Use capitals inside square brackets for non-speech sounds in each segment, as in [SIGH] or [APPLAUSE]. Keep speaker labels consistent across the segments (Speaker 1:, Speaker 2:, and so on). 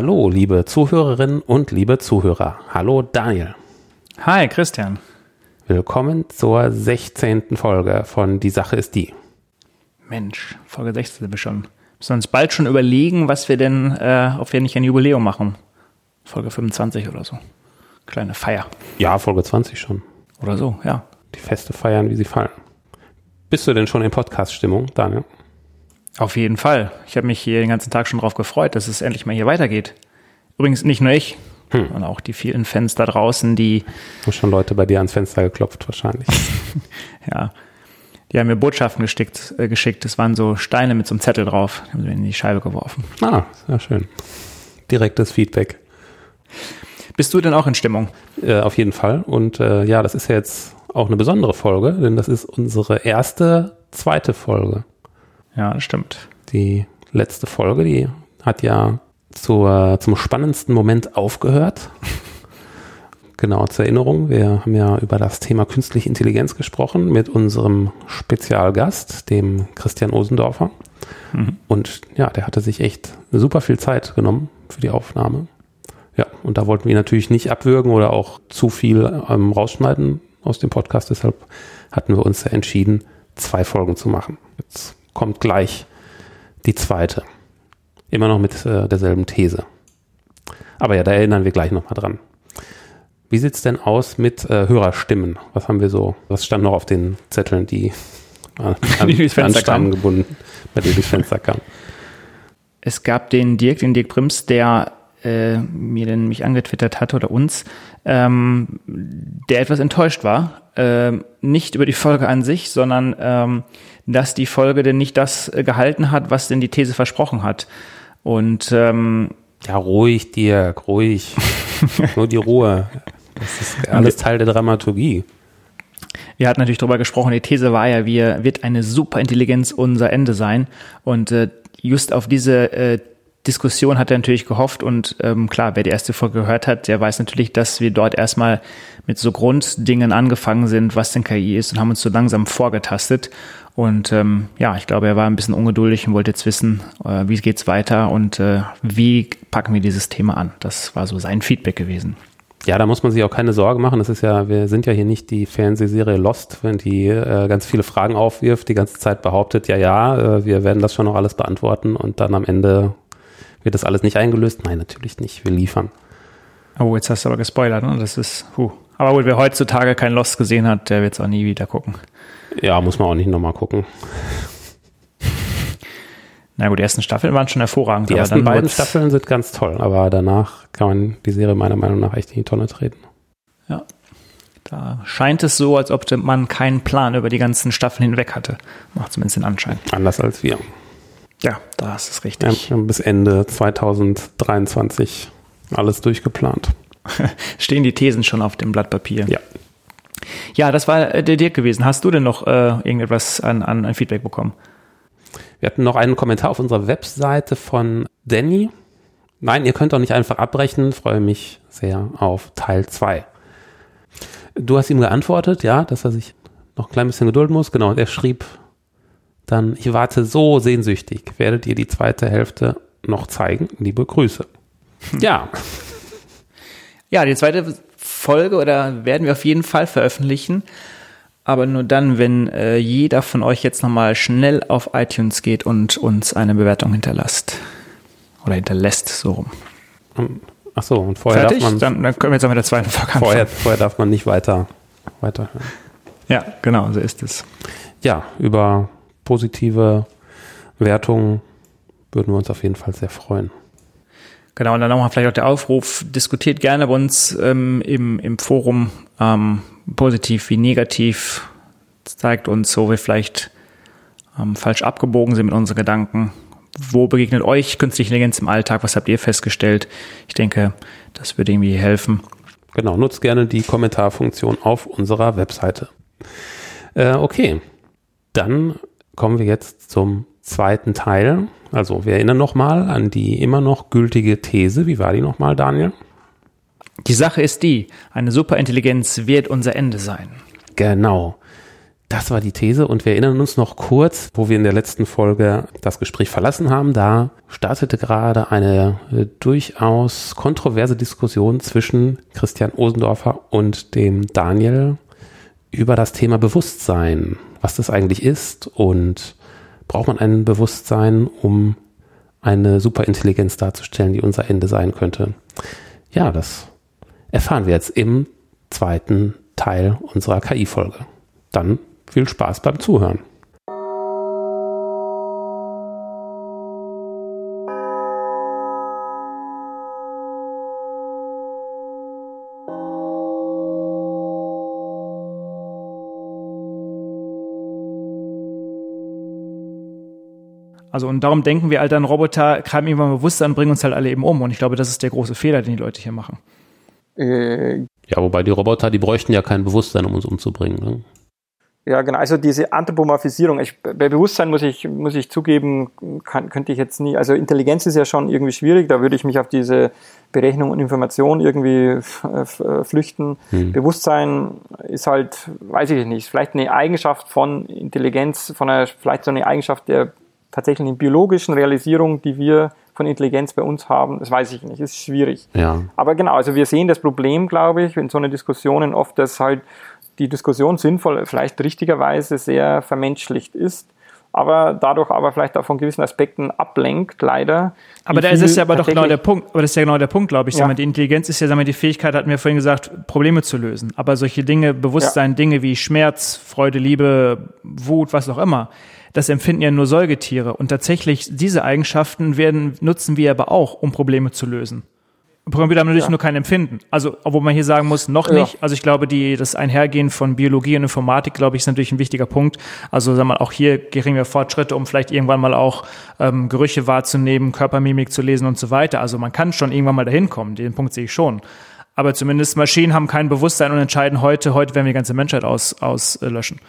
Speaker 1: Hallo, liebe Zuhörerinnen und liebe Zuhörer. Hallo, Daniel.
Speaker 2: Hi, Christian.
Speaker 1: Willkommen zur 16. Folge von Die Sache ist die.
Speaker 2: Mensch, Folge 16 sind wir schon. Müssen wir uns bald schon überlegen, was wir denn, äh, ob wir nicht ein Jubiläum machen. Folge 25 oder so. Kleine Feier.
Speaker 1: Ja, Folge 20 schon.
Speaker 2: Oder so, ja.
Speaker 1: Die Feste feiern, wie sie fallen. Bist du denn schon in Podcast-Stimmung, Daniel?
Speaker 2: Auf jeden Fall. Ich habe mich hier den ganzen Tag schon drauf gefreut, dass es endlich mal hier weitergeht. Übrigens nicht nur ich, hm. sondern auch die vielen Fans da draußen, die.
Speaker 1: Haben schon Leute bei dir ans Fenster geklopft, wahrscheinlich. [LAUGHS]
Speaker 2: ja. Die haben mir Botschaften geschickt, äh, geschickt. Das waren so Steine mit so einem Zettel drauf. Die haben sie in die Scheibe geworfen.
Speaker 1: Ah, sehr schön. Direktes Feedback.
Speaker 2: Bist du denn auch in Stimmung?
Speaker 1: Äh, auf jeden Fall. Und äh, ja, das ist ja jetzt auch eine besondere Folge, denn das ist unsere erste zweite Folge.
Speaker 2: Ja, das stimmt.
Speaker 1: Die letzte Folge, die hat ja zur, zum spannendsten Moment aufgehört. [LAUGHS] genau, zur Erinnerung, wir haben ja über das Thema künstliche Intelligenz gesprochen mit unserem Spezialgast, dem Christian Osendorfer. Mhm. Und ja, der hatte sich echt super viel Zeit genommen für die Aufnahme. Ja, und da wollten wir natürlich nicht abwürgen oder auch zu viel ähm, rausschneiden aus dem Podcast. Deshalb hatten wir uns ja entschieden, zwei Folgen zu machen. Jetzt kommt gleich die zweite. Immer noch mit äh, derselben These. Aber ja, da erinnern wir gleich nochmal dran. Wie sieht's denn aus mit äh, Hörerstimmen? Was haben wir so? Was stand noch auf den Zetteln, die an, [LAUGHS] an, die an Stamm gebunden, bei denen durchs Fenster kamen?
Speaker 2: Es gab den Dirk, den Dirk Prims, der äh, mir denn mich angetwittert hatte oder uns, ähm, der etwas enttäuscht war. Ähm, nicht über die Folge an sich, sondern ähm, dass die Folge denn nicht das äh, gehalten hat, was denn die These versprochen hat. Und ähm,
Speaker 1: ja, ruhig, Dirk, ruhig. [LAUGHS] Nur die Ruhe. Das ist alles Teil der Dramaturgie.
Speaker 2: Wir hatten natürlich darüber gesprochen, die These war ja, wir, wird eine Superintelligenz unser Ende sein. Und äh, just auf diese äh, Diskussion hat er natürlich gehofft und ähm, klar, wer die erste Folge gehört hat, der weiß natürlich, dass wir dort erstmal mit so Grunddingen angefangen sind, was denn KI ist und haben uns so langsam vorgetastet. Und ähm, ja, ich glaube, er war ein bisschen ungeduldig und wollte jetzt wissen, äh, wie geht's weiter und äh, wie packen wir dieses Thema an. Das war so sein Feedback gewesen.
Speaker 1: Ja, da muss man sich auch keine Sorge machen. Das ist ja, wir sind ja hier nicht die Fernsehserie Lost, wenn die äh, ganz viele Fragen aufwirft, die ganze Zeit behauptet, ja, ja, äh, wir werden das schon noch alles beantworten und dann am Ende wird das alles nicht eingelöst? Nein, natürlich nicht. Wir liefern.
Speaker 2: Oh, jetzt hast du aber gespoilert, ne? Das ist, huh. Aber gut, wer heutzutage kein Lost gesehen hat, der wird es auch nie wieder gucken.
Speaker 1: Ja, muss man auch nicht nochmal gucken.
Speaker 2: Na gut, die ersten Staffeln waren schon hervorragend.
Speaker 1: Die ersten beiden Staffeln sind ganz toll, aber danach kann man die Serie meiner Meinung nach echt in die Tonne treten.
Speaker 2: Ja. Da scheint es so, als ob man keinen Plan über die ganzen Staffeln hinweg hatte. Macht zumindest den Anschein.
Speaker 1: Anders als wir.
Speaker 2: Ja, da ist richtig.
Speaker 1: Ja, bis Ende 2023 alles durchgeplant. [LAUGHS]
Speaker 2: Stehen die Thesen schon auf dem Blatt Papier?
Speaker 1: Ja.
Speaker 2: Ja, das war äh, der Dirk gewesen. Hast du denn noch äh, irgendetwas an, an, an Feedback bekommen?
Speaker 1: Wir hatten noch einen Kommentar auf unserer Webseite von Danny. Nein, ihr könnt auch nicht einfach abbrechen. Freue mich sehr auf Teil 2. Du hast ihm geantwortet, ja, dass er sich noch ein klein bisschen gedulden muss. Genau, er schrieb dann, ich warte so sehnsüchtig. Werdet ihr die zweite Hälfte noch zeigen? Liebe Grüße.
Speaker 2: Hm. Ja. [LAUGHS] Ja, die zweite Folge oder werden wir auf jeden Fall veröffentlichen. Aber nur dann, wenn äh, jeder von euch jetzt nochmal schnell auf iTunes geht und uns eine Bewertung hinterlasst. Oder hinterlässt, so rum.
Speaker 1: Ach so, und vorher
Speaker 2: Fertig?
Speaker 1: darf man.
Speaker 2: Dann, dann können wir jetzt auch mit der zweiten Folge
Speaker 1: vorher, vorher darf man nicht weiter, weiterhören.
Speaker 2: Ja, genau, so ist es.
Speaker 1: Ja, über positive Wertungen würden wir uns auf jeden Fall sehr freuen.
Speaker 2: Genau, und dann nochmal vielleicht auch der Aufruf, diskutiert gerne bei uns ähm, im, im Forum, ähm, positiv wie negativ, zeigt uns, wo wir vielleicht ähm, falsch abgebogen sind mit unseren Gedanken, wo begegnet euch künstliche Intelligenz im Alltag? Was habt ihr festgestellt? Ich denke, das würde irgendwie helfen.
Speaker 1: Genau, nutzt gerne die Kommentarfunktion auf unserer Webseite. Äh, okay, dann kommen wir jetzt zum zweiten Teil. Also wir erinnern nochmal an die immer noch gültige These. Wie war die nochmal, Daniel?
Speaker 2: Die Sache ist die, eine Superintelligenz wird unser Ende sein.
Speaker 1: Genau. Das war die These und wir erinnern uns noch kurz, wo wir in der letzten Folge das Gespräch verlassen haben. Da startete gerade eine äh, durchaus kontroverse Diskussion zwischen Christian Osendorfer und dem Daniel über das Thema Bewusstsein, was das eigentlich ist und braucht man ein Bewusstsein, um eine Superintelligenz darzustellen, die unser Ende sein könnte. Ja, das erfahren wir jetzt im zweiten Teil unserer KI-Folge. Dann viel Spaß beim Zuhören.
Speaker 2: Also und darum denken wir, Alter, ein Roboter kann irgendwann Bewusstsein bringen uns halt alle eben um. Und ich glaube, das ist der große Fehler, den die Leute hier machen.
Speaker 1: Äh, ja, wobei die Roboter, die bräuchten ja kein Bewusstsein, um uns umzubringen. Ne?
Speaker 3: Ja, genau. Also diese Anthropomorphisierung. Ich, bei Bewusstsein muss ich, muss ich zugeben, kann, könnte ich jetzt nie. Also Intelligenz ist ja schon irgendwie schwierig. Da würde ich mich auf diese Berechnung und Information irgendwie flüchten. Hm. Bewusstsein ist halt, weiß ich nicht, vielleicht eine Eigenschaft von Intelligenz, von einer, vielleicht so eine Eigenschaft der tatsächlichen biologischen Realisierung, die wir von Intelligenz bei uns haben, das weiß ich nicht, ist schwierig.
Speaker 1: Ja.
Speaker 3: Aber genau, also wir sehen das Problem, glaube ich, in so einer Diskussion oft, dass halt die Diskussion sinnvoll, vielleicht richtigerweise sehr vermenschlicht ist, aber dadurch aber vielleicht auch von gewissen Aspekten ablenkt, leider.
Speaker 2: Aber da ist es ja aber doch genau der Punkt, aber das ist ja genau der Punkt, glaube ich. Ja. Die Intelligenz ist ja sagen wir, die Fähigkeit, hatten wir vorhin gesagt, Probleme zu lösen. Aber solche Dinge, Bewusstsein, ja. Dinge wie Schmerz, Freude, Liebe, Wut, was auch immer, das empfinden ja nur Säugetiere. Und tatsächlich, diese Eigenschaften werden, nutzen wir aber auch, um Probleme zu lösen. Programmierer haben natürlich ja. nur kein Empfinden. Also, obwohl man hier sagen muss, noch nicht. Ja. Also ich glaube, die, das Einhergehen von Biologie und Informatik, glaube ich, ist natürlich ein wichtiger Punkt. Also sagen wir mal, auch hier geringe Fortschritte, um vielleicht irgendwann mal auch ähm, Gerüche wahrzunehmen, Körpermimik zu lesen und so weiter. Also man kann schon irgendwann mal dahin kommen. Den Punkt sehe ich schon. Aber zumindest Maschinen haben kein Bewusstsein und entscheiden heute, heute werden wir die ganze Menschheit auslöschen. Aus, äh, löschen.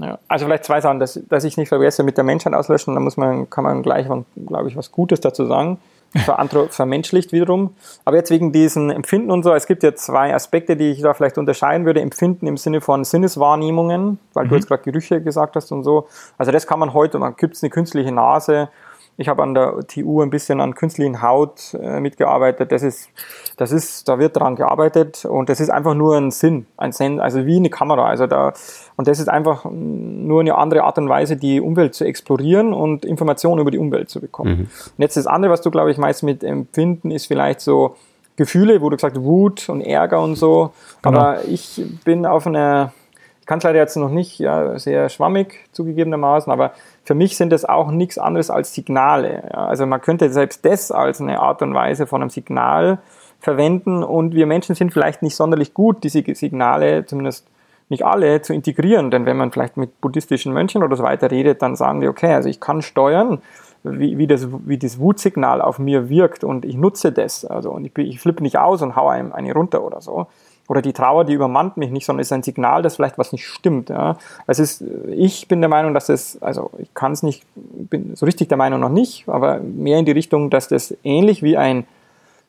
Speaker 3: Ja, also vielleicht zwei Sachen, dass, dass ich nicht vergesse mit der Menschheit auslöschen, da muss man, kann man gleich, glaube ich, was Gutes dazu sagen. [LAUGHS] vermenschlicht wiederum. Aber jetzt wegen diesen Empfinden und so, es gibt ja zwei Aspekte, die ich da vielleicht unterscheiden würde. Empfinden im Sinne von Sinneswahrnehmungen, weil mhm. du jetzt gerade Gerüche gesagt hast und so. Also das kann man heute, man gibt eine künstliche Nase. Ich habe an der TU ein bisschen an künstlichen Haut äh, mitgearbeitet. Das ist, das ist, da wird dran gearbeitet und das ist einfach nur ein Sinn, ein Sinn, also wie eine Kamera. Also da, und das ist einfach nur eine andere Art und Weise, die Umwelt zu explorieren und Informationen über die Umwelt zu bekommen. Mhm. Und jetzt das andere, was du, glaube ich, meist mit Empfinden, ist vielleicht so Gefühle, wo du gesagt hast, Wut und Ärger und so. Genau. Aber ich bin auf einer, ich kann es leider jetzt noch nicht, ja, sehr schwammig zugegebenermaßen, aber für mich sind das auch nichts anderes als Signale. Also man könnte selbst das als eine Art und Weise von einem Signal verwenden und wir Menschen sind vielleicht nicht sonderlich gut, diese Signale zumindest nicht alle zu integrieren. Denn wenn man vielleicht mit buddhistischen Mönchen oder so weiter redet, dann sagen die, okay, also ich kann steuern, wie, wie, das, wie das Wutsignal auf mir wirkt und ich nutze das. Also und ich, ich flippe nicht aus und haue einem eine runter oder so. Oder die Trauer, die übermannt mich nicht, sondern ist ein Signal, dass vielleicht was nicht stimmt. Ja. Es ist, ich bin der Meinung, dass das, also ich kann es nicht, bin so richtig der Meinung noch nicht, aber mehr in die Richtung, dass das ähnlich wie ein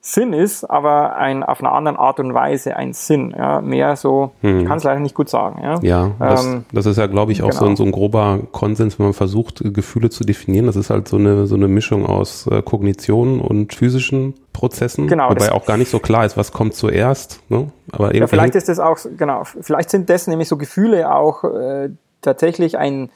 Speaker 3: Sinn ist, aber ein, auf einer anderen Art und Weise ein Sinn. Ja, mehr so, hm. ich kann es leider nicht gut sagen. Ja,
Speaker 1: ja das, ähm, das ist ja, glaube ich, auch genau. so, ein, so ein grober Konsens, wenn man versucht, Gefühle zu definieren. Das ist halt so eine, so eine Mischung aus äh, Kognition und physischen Prozessen, genau, wobei auch gar nicht so klar ist, was kommt zuerst. Ne?
Speaker 3: Aber ja, vielleicht ist das auch, genau, vielleicht sind das nämlich so Gefühle auch äh, tatsächlich ein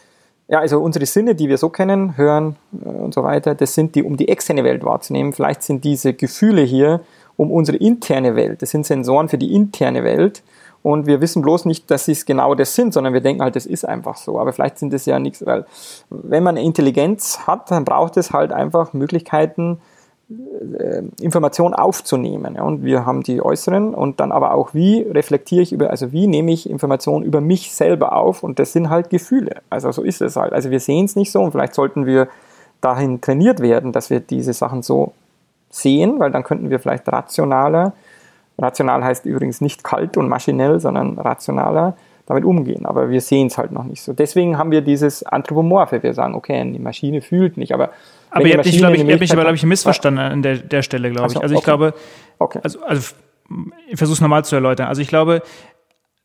Speaker 3: ja, also unsere Sinne, die wir so kennen, hören äh, und so weiter, das sind die, um die externe Welt wahrzunehmen. Vielleicht sind diese Gefühle hier um unsere interne Welt. Das sind Sensoren für die interne Welt. Und wir wissen bloß nicht, dass sie es genau das sind, sondern wir denken halt, das ist einfach so. Aber vielleicht sind es ja nichts, weil wenn man Intelligenz hat, dann braucht es halt einfach Möglichkeiten, Information aufzunehmen. Ja, und wir haben die äußeren und dann aber auch, wie reflektiere ich über, also wie nehme ich Informationen über mich selber auf und das sind halt Gefühle. Also so ist es halt. Also wir sehen es nicht so und vielleicht sollten wir dahin trainiert werden, dass wir diese Sachen so sehen, weil dann könnten wir vielleicht rationaler, rational heißt übrigens nicht kalt und maschinell, sondern rationaler damit umgehen. Aber wir sehen es halt noch nicht so. Deswegen haben wir dieses Anthropomorphe. Wir sagen, okay, die Maschine fühlt nicht, aber
Speaker 2: aber ihr habt mich, glaube ich, mich aber, glaube ich, missverstanden an der, der Stelle, glaube ich. Also ich okay. glaube, okay. also, also ich versuche es nochmal zu erläutern. Also ich glaube,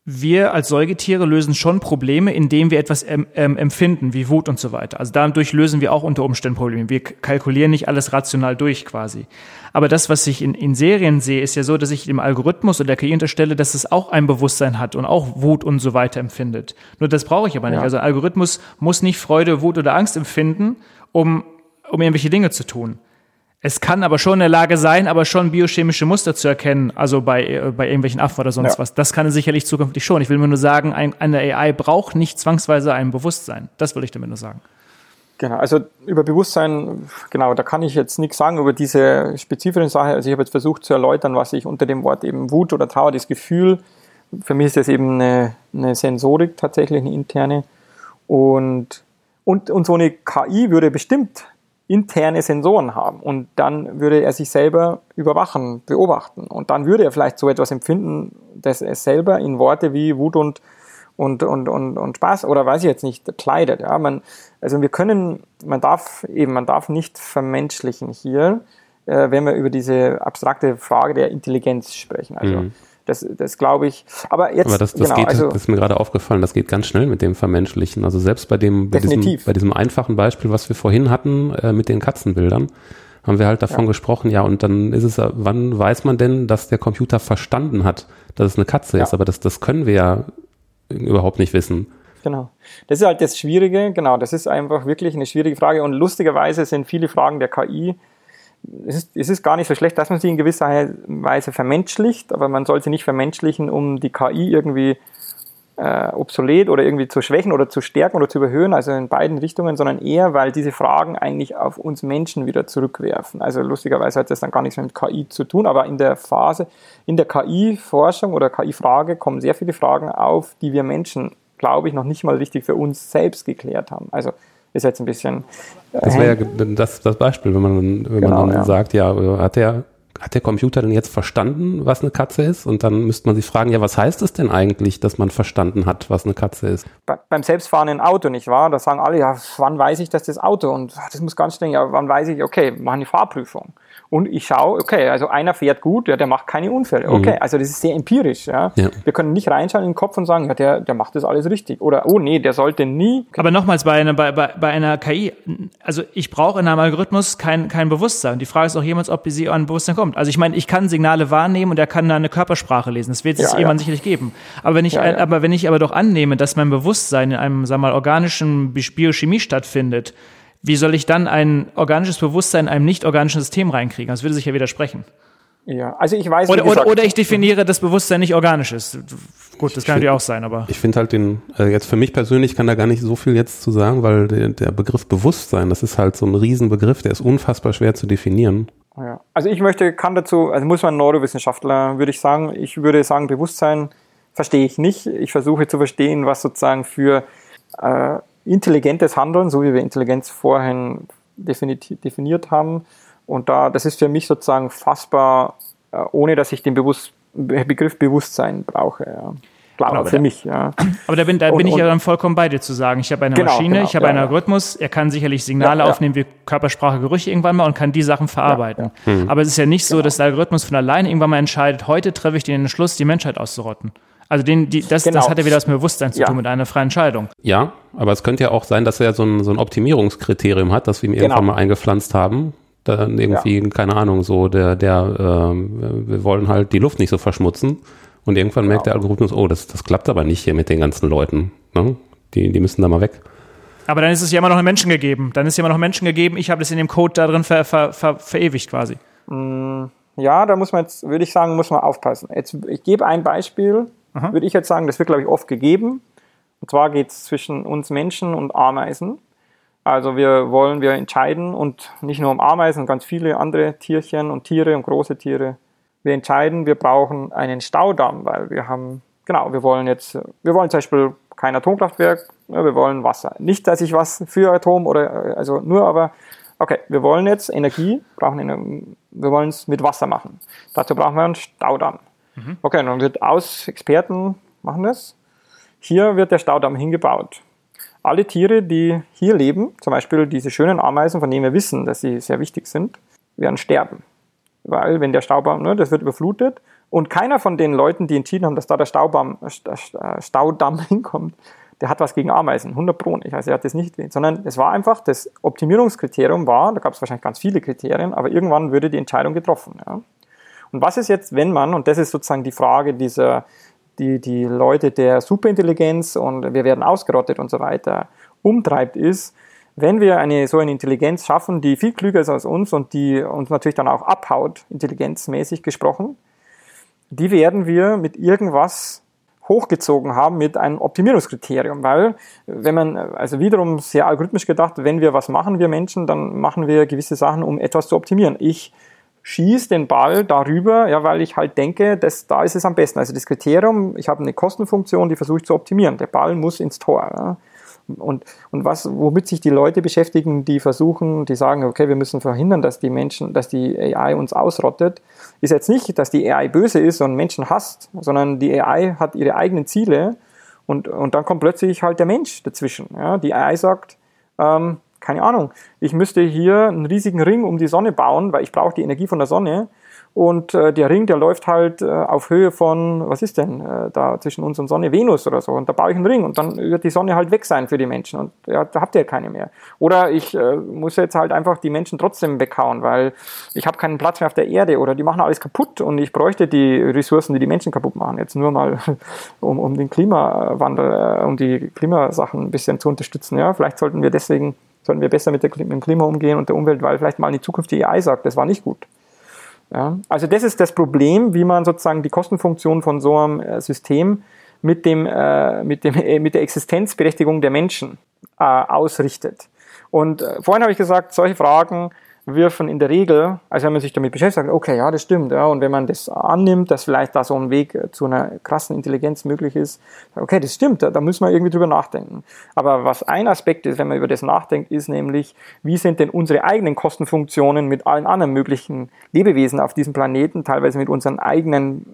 Speaker 2: wir als Säugetiere lösen schon Probleme, indem wir etwas ähm, empfinden, wie Wut und so weiter. Also dadurch lösen wir auch unter Umständen Probleme. Wir kalkulieren nicht alles rational durch quasi. Aber das, was ich in, in Serien sehe, ist ja so, dass ich dem Algorithmus oder der KI unterstelle, dass es auch ein Bewusstsein hat und auch Wut und so weiter empfindet. Nur das brauche ich aber nicht. Ja. Also ein Algorithmus muss nicht Freude, Wut oder Angst empfinden, um, um irgendwelche Dinge zu tun. Es kann aber schon in der Lage sein, aber schon biochemische Muster zu erkennen, also bei, äh, bei irgendwelchen Affen oder sonst ja. was. Das kann es sicherlich zukünftig schon. Ich will nur sagen, ein, eine AI braucht nicht zwangsweise ein Bewusstsein. Das will ich damit nur sagen.
Speaker 3: Genau, also über Bewusstsein, genau, da kann ich jetzt nichts sagen über diese spezifische Sache. Also ich habe jetzt versucht zu erläutern, was ich unter dem Wort eben Wut oder Trauer, das Gefühl, für mich ist das eben eine, eine Sensorik tatsächlich, eine interne. Und, und, und so eine KI würde bestimmt interne Sensoren haben. Und dann würde er sich selber überwachen, beobachten. Und dann würde er vielleicht so etwas empfinden, dass er selber in Worte wie Wut und, und, und, und, und Spaß oder weiß ich jetzt nicht, kleidet. Ja, man, also wir können, man darf eben, man darf nicht vermenschlichen hier, äh, wenn wir über diese abstrakte Frage der Intelligenz sprechen. Also, mhm. Das, das glaube ich. Aber jetzt,
Speaker 1: Aber das, das, genau, geht, also, das ist mir gerade aufgefallen, das geht ganz schnell mit dem Vermenschlichen. Also selbst bei dem, bei diesem, bei diesem einfachen Beispiel, was wir vorhin hatten, äh, mit den Katzenbildern, haben wir halt davon ja. gesprochen, ja, und dann ist es, wann weiß man denn, dass der Computer verstanden hat, dass es eine Katze ja. ist? Aber das, das können wir ja überhaupt nicht wissen.
Speaker 3: Genau. Das ist halt das Schwierige, genau, das ist einfach wirklich eine schwierige Frage und lustigerweise sind viele Fragen der KI es ist, es ist gar nicht so schlecht, dass man sie in gewisser Weise vermenschlicht, aber man soll sie nicht vermenschlichen, um die KI irgendwie äh, obsolet oder irgendwie zu schwächen oder zu stärken oder zu überhöhen, also in beiden Richtungen, sondern eher, weil diese Fragen eigentlich auf uns Menschen wieder zurückwerfen. Also lustigerweise hat das dann gar nichts mit KI zu tun, aber in der Phase, in der KI-Forschung oder KI-Frage kommen sehr viele Fragen auf, die wir Menschen, glaube ich, noch nicht mal richtig für uns selbst geklärt haben. Also ist jetzt ein bisschen.
Speaker 1: Äh, das wäre ja das, das Beispiel, wenn man, wenn genau, man dann ja. sagt, ja, hat der, hat der Computer denn jetzt verstanden, was eine Katze ist? Und dann müsste man sich fragen, ja, was heißt es denn eigentlich, dass man verstanden hat, was eine Katze ist?
Speaker 3: Bei, beim selbstfahrenden Auto, nicht wahr? Da sagen alle, ja, wann weiß ich, dass das Auto? Und das muss ganz schnell, ja, wann weiß ich, okay, machen eine Fahrprüfung und ich schaue, okay, also einer fährt gut, ja, der macht keine Unfälle. Mhm. Okay, mhm. also das ist sehr empirisch. Ja? ja? Wir können nicht reinschauen in den Kopf und sagen, ja, der, der macht das alles richtig. Oder, oh nee, der sollte nie.
Speaker 2: Okay. Aber nochmals, bei einer, bei, bei, bei einer KI, also ich brauche in einem Algorithmus kein, kein Bewusstsein. Die Frage ist auch jemals, ob sie an Bewusstsein kommt. Also ich meine, ich kann Signale wahrnehmen und er kann da eine Körpersprache lesen. Das wird es ja, jemand ja. sicherlich geben. Aber wenn ich, ja, aber wenn ich aber doch annehme, dass mein Bewusstsein in einem, sagen wir mal, organischen Biochemie stattfindet, wie soll ich dann ein organisches Bewusstsein in einem nicht organischen System reinkriegen? Das würde sich ja widersprechen.
Speaker 3: Ja, also ich weiß
Speaker 2: oder, gesagt, oder, ich definiere, dass Bewusstsein nicht organisch ist. Gut, das kann natürlich auch sein, aber.
Speaker 1: Ich finde halt den, also jetzt für mich persönlich kann da gar nicht so viel jetzt zu sagen, weil der, der Begriff Bewusstsein, das ist halt so ein Riesenbegriff, der ist unfassbar schwer zu definieren.
Speaker 3: Ja. Also ich möchte, kann dazu, also muss man Neurowissenschaftler, würde ich sagen, ich würde sagen, Bewusstsein verstehe ich nicht. Ich versuche zu verstehen, was sozusagen für äh, intelligentes Handeln, so wie wir Intelligenz vorhin definiert haben. Und da, das ist für mich sozusagen fassbar, äh, ohne dass ich den Bewusst Begriff Bewusstsein brauche. Ja. Klar, genau, für da, mich. Ja.
Speaker 2: Aber da bin, da und, bin ich ja dann vollkommen bei dir zu sagen. Ich habe eine genau, Maschine, genau, ich habe ja, einen Algorithmus, er kann sicherlich Signale ja, aufnehmen wie Körpersprache, Gerüche irgendwann mal und kann die Sachen verarbeiten. Hm. Aber es ist ja nicht so, genau. dass der Algorithmus von alleine irgendwann mal entscheidet, heute treffe ich den Entschluss, die Menschheit auszurotten. Also den, die, das, genau. das hat ja wieder was mit Bewusstsein zu ja. tun, mit einer freien Entscheidung.
Speaker 1: Ja, aber es könnte ja auch sein, dass er so ein, so ein Optimierungskriterium hat, das wir ihm genau. irgendwann mal eingepflanzt haben. Dann irgendwie, ja. keine Ahnung, so der, der, ähm, wir wollen halt die Luft nicht so verschmutzen. Und irgendwann genau. merkt der Algorithmus, oh, das, das klappt aber nicht hier mit den ganzen Leuten. Ne? Die, die müssen da mal weg.
Speaker 2: Aber dann ist es ja immer noch einen Menschen gegeben. Dann ist ja immer noch einen Menschen gegeben. Ich habe das in dem Code da drin ver, ver, ver, verewigt quasi.
Speaker 3: Mm, ja, da muss man jetzt, würde ich sagen, muss man aufpassen. Jetzt, ich gebe ein Beispiel Aha. würde ich jetzt sagen, das wird, glaube ich, oft gegeben. Und zwar geht es zwischen uns Menschen und Ameisen. Also wir wollen, wir entscheiden und nicht nur um Ameisen, ganz viele andere Tierchen und Tiere und große Tiere. Wir entscheiden, wir brauchen einen Staudamm, weil wir haben, genau, wir wollen jetzt, wir wollen zum Beispiel kein Atomkraftwerk, wir wollen Wasser. Nicht, dass ich was für Atom oder, also nur aber okay, wir wollen jetzt Energie, brauchen Energie, wir wollen es mit Wasser machen. Dazu brauchen wir einen Staudamm. Mhm. Okay, dann wird aus, Experten machen das. Hier wird der Staudamm hingebaut. Alle Tiere, die hier leben, zum Beispiel diese schönen Ameisen, von denen wir wissen, dass sie sehr wichtig sind, werden sterben. Weil, wenn der Staudamm, ne, das wird überflutet und keiner von den Leuten, die entschieden haben, dass da der Staudamm, äh, Staudamm [LAUGHS] hinkommt, der hat was gegen Ameisen, 100 Pro nicht. Also er hat das nicht, sondern es war einfach, das Optimierungskriterium war, da gab es wahrscheinlich ganz viele Kriterien, aber irgendwann würde die Entscheidung getroffen. Ja. Und was ist jetzt, wenn man, und das ist sozusagen die Frage dieser, die, die Leute der Superintelligenz und wir werden ausgerottet und so weiter umtreibt, ist, wenn wir eine so eine Intelligenz schaffen, die viel klüger ist als uns und die uns natürlich dann auch abhaut, intelligenzmäßig gesprochen, die werden wir mit irgendwas hochgezogen haben mit einem Optimierungskriterium, weil wenn man, also wiederum sehr algorithmisch gedacht, wenn wir was machen, wir Menschen, dann machen wir gewisse Sachen, um etwas zu optimieren. Ich schieße den Ball darüber, ja, weil ich halt denke, dass da ist es am besten. Also das Kriterium, ich habe eine Kostenfunktion, die versuche ich zu optimieren. Der Ball muss ins Tor. Ja. Und, und was, womit sich die Leute beschäftigen, die versuchen, die sagen, okay, wir müssen verhindern, dass die Menschen, dass die AI uns ausrottet, ist jetzt nicht, dass die AI böse ist und Menschen hasst, sondern die AI hat ihre eigenen Ziele und, und dann kommt plötzlich halt der Mensch dazwischen. Ja? Die AI sagt, ähm, keine Ahnung, ich müsste hier einen riesigen Ring um die Sonne bauen, weil ich brauche die Energie von der Sonne und äh, der Ring, der läuft halt äh, auf Höhe von, was ist denn, äh, da zwischen uns und Sonne, Venus oder so. Und da baue ich einen Ring und dann wird die Sonne halt weg sein für die Menschen. Und ja, da habt ihr keine mehr. Oder ich äh, muss jetzt halt einfach die Menschen trotzdem weghauen, weil ich habe keinen Platz mehr auf der Erde oder die machen alles kaputt und ich bräuchte die Ressourcen, die die Menschen kaputt machen. Jetzt nur mal, [LAUGHS] um, um den Klimawandel, äh, um die Klimasachen ein bisschen zu unterstützen. Ja, vielleicht sollten wir deswegen, sollten wir besser mit, der, mit dem Klima umgehen und der Umwelt, weil vielleicht mal in die Zukunft die AI sagt, das war nicht gut. Ja, also das ist das Problem, wie man sozusagen die Kostenfunktion von so einem äh, System mit, dem, äh, mit, dem, äh, mit der Existenzberechtigung der Menschen äh, ausrichtet. Und äh, vorhin habe ich gesagt, solche Fragen wirfen in der Regel, also wenn man sich damit beschäftigt, sagt, okay, ja, das stimmt, ja, und wenn man das annimmt, dass vielleicht da so ein Weg zu einer krassen Intelligenz möglich ist, okay, das stimmt, da, da müssen wir irgendwie drüber nachdenken. Aber was ein Aspekt ist, wenn man über das nachdenkt, ist nämlich, wie sind denn unsere eigenen Kostenfunktionen mit allen anderen möglichen Lebewesen auf diesem Planeten, teilweise mit unseren eigenen